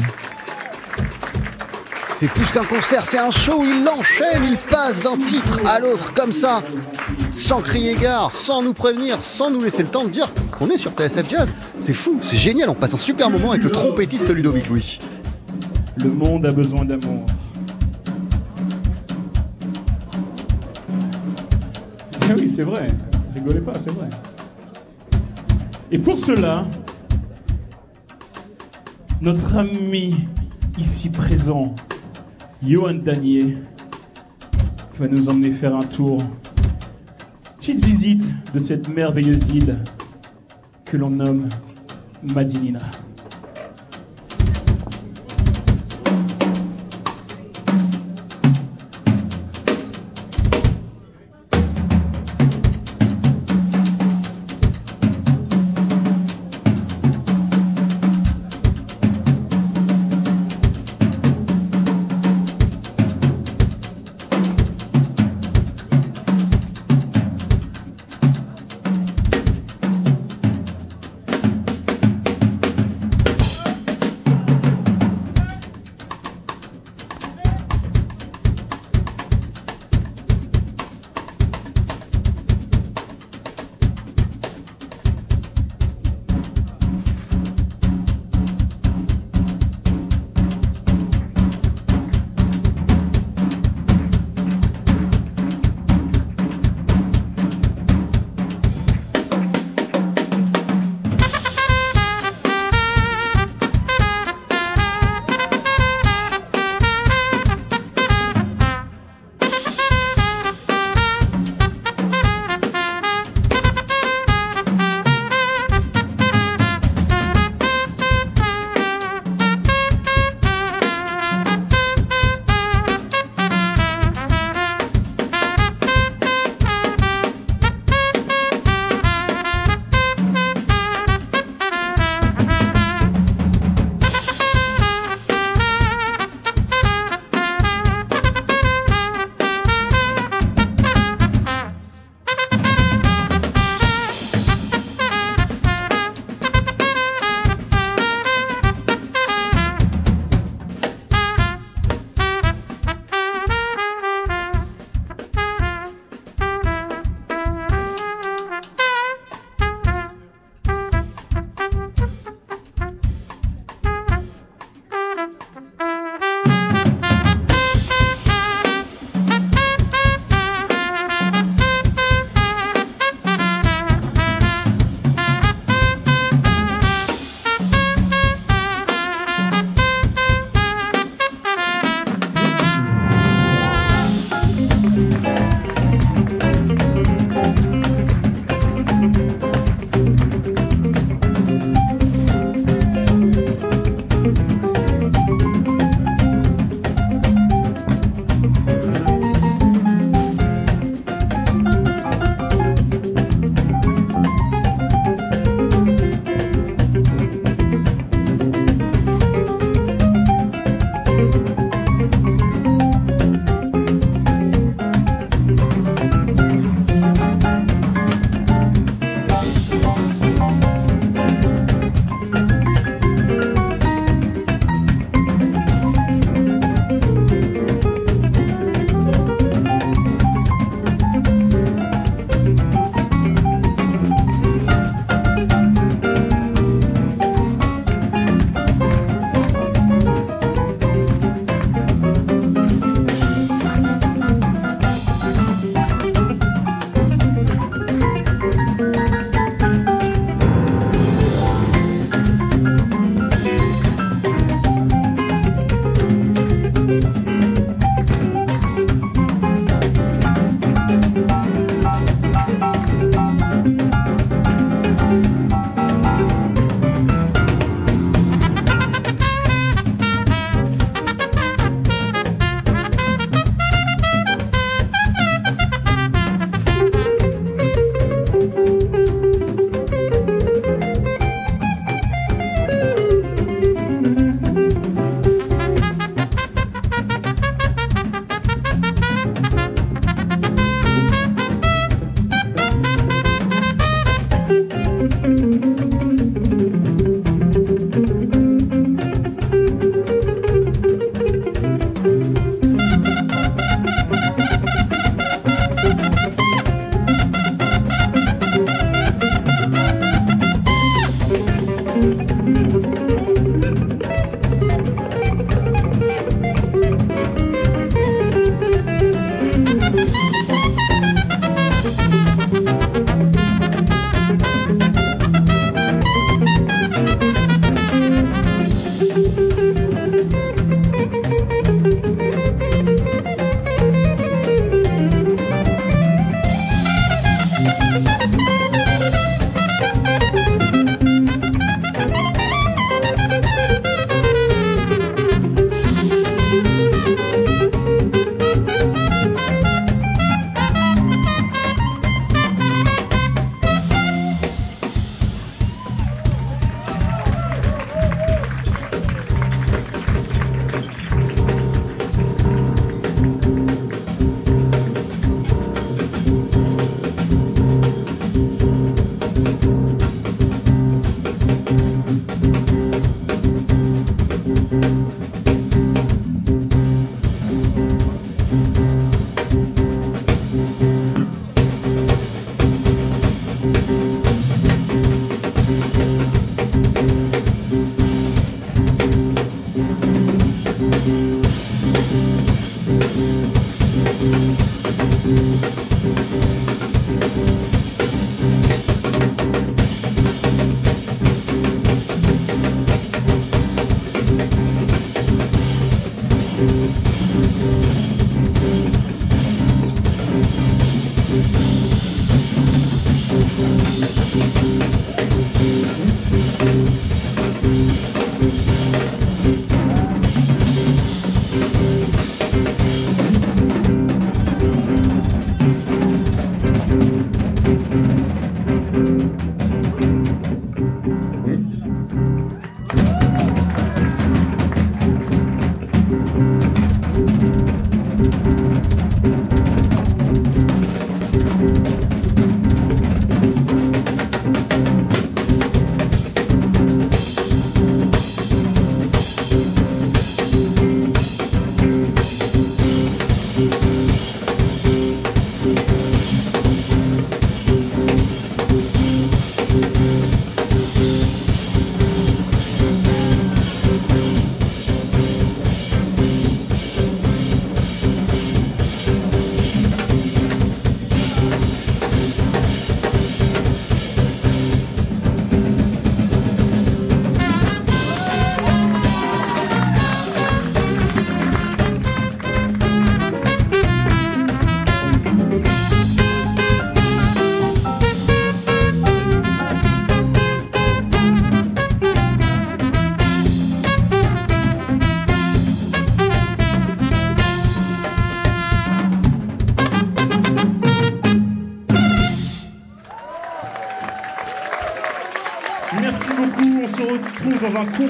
C'est plus qu'un concert, c'est un show, il l'enchaîne, il passe d'un titre à l'autre comme ça, sans crier gare, sans nous prévenir, sans nous laisser le temps de dire qu'on est sur TSF Jazz. C'est fou, c'est génial, on passe un super moment avec le trompettiste Ludovic Louis. Le monde a besoin d'amour. Ah oui, c'est vrai, rigolez pas, c'est vrai. Et pour cela, notre ami ici présent, Johan Danier va nous emmener faire un tour. Petite visite de cette merveilleuse île que l'on nomme Madinina.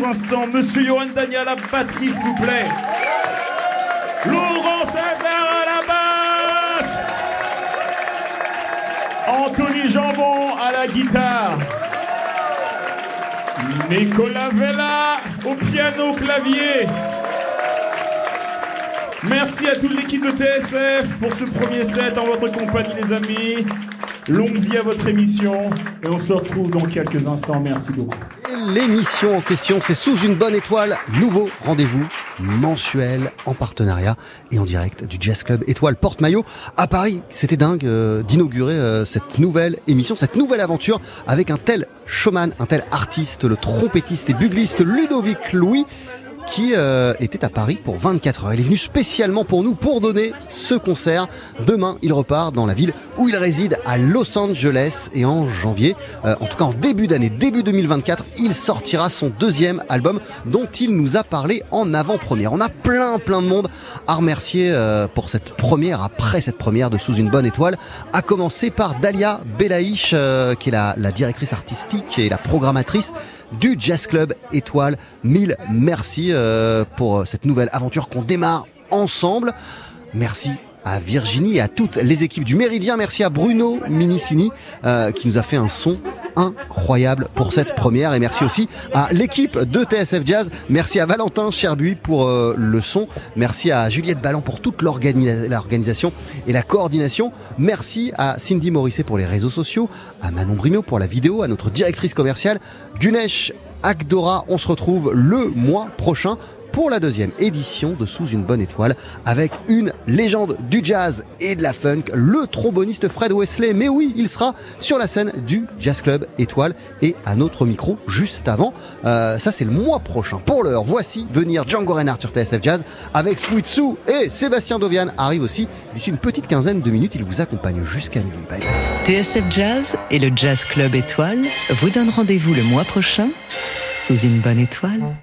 Instant, Monsieur Johan Daniel à la batterie, s'il vous plaît. Laurent à la basse. Anthony Jambon à la guitare. Nicolas Vella au piano clavier. Merci à toute l'équipe de TSF pour ce premier set en votre compagnie, les amis. Longue vie à votre émission et on se retrouve dans quelques instants. Merci beaucoup l'émission en question. C'est sous une bonne étoile. Nouveau rendez-vous mensuel en partenariat et en direct du Jazz Club Étoile Porte-Maillot à Paris. C'était dingue euh, d'inaugurer euh, cette nouvelle émission, cette nouvelle aventure avec un tel showman, un tel artiste, le trompettiste et bugliste Ludovic Louis qui euh, était à Paris pour 24 heures. Il est venu spécialement pour nous pour donner ce concert. Demain, il repart dans la ville où il réside à Los Angeles et en janvier, euh, en tout cas en début d'année, début 2024, il sortira son deuxième album dont il nous a parlé en avant-première. On a plein plein de monde à remercier euh, pour cette première, après cette première de Sous une bonne étoile, à commencer par Dalia Belaïch, qui est la, la directrice artistique et la programmatrice du Jazz Club Étoile. Mille merci euh, pour cette nouvelle aventure qu'on démarre ensemble. Merci à Virginie et à toutes les équipes du Méridien. Merci à Bruno Minicini euh, qui nous a fait un son incroyable pour cette première et merci aussi à l'équipe de TSF Jazz. Merci à Valentin Cherbuy pour euh, le son. Merci à Juliette Ballan pour toute l'organisation et la coordination. Merci à Cindy Morisset pour les réseaux sociaux, à Manon Brino pour la vidéo, à notre directrice commerciale, Gunesh Agdora. On se retrouve le mois prochain pour la deuxième édition de Sous une bonne étoile avec une légende du jazz et de la funk, le tromboniste Fred Wesley. Mais oui, il sera sur la scène du Jazz Club Étoile et à notre micro juste avant. Euh, ça, c'est le mois prochain. Pour l'heure, voici venir Django Reinhardt sur TSF Jazz avec Sweet et Sébastien Dovian arrive aussi d'ici une petite quinzaine de minutes. Il vous accompagne jusqu'à minuit. Bye TSF Jazz et le Jazz Club Étoile vous donnent rendez-vous le mois prochain sous une bonne étoile.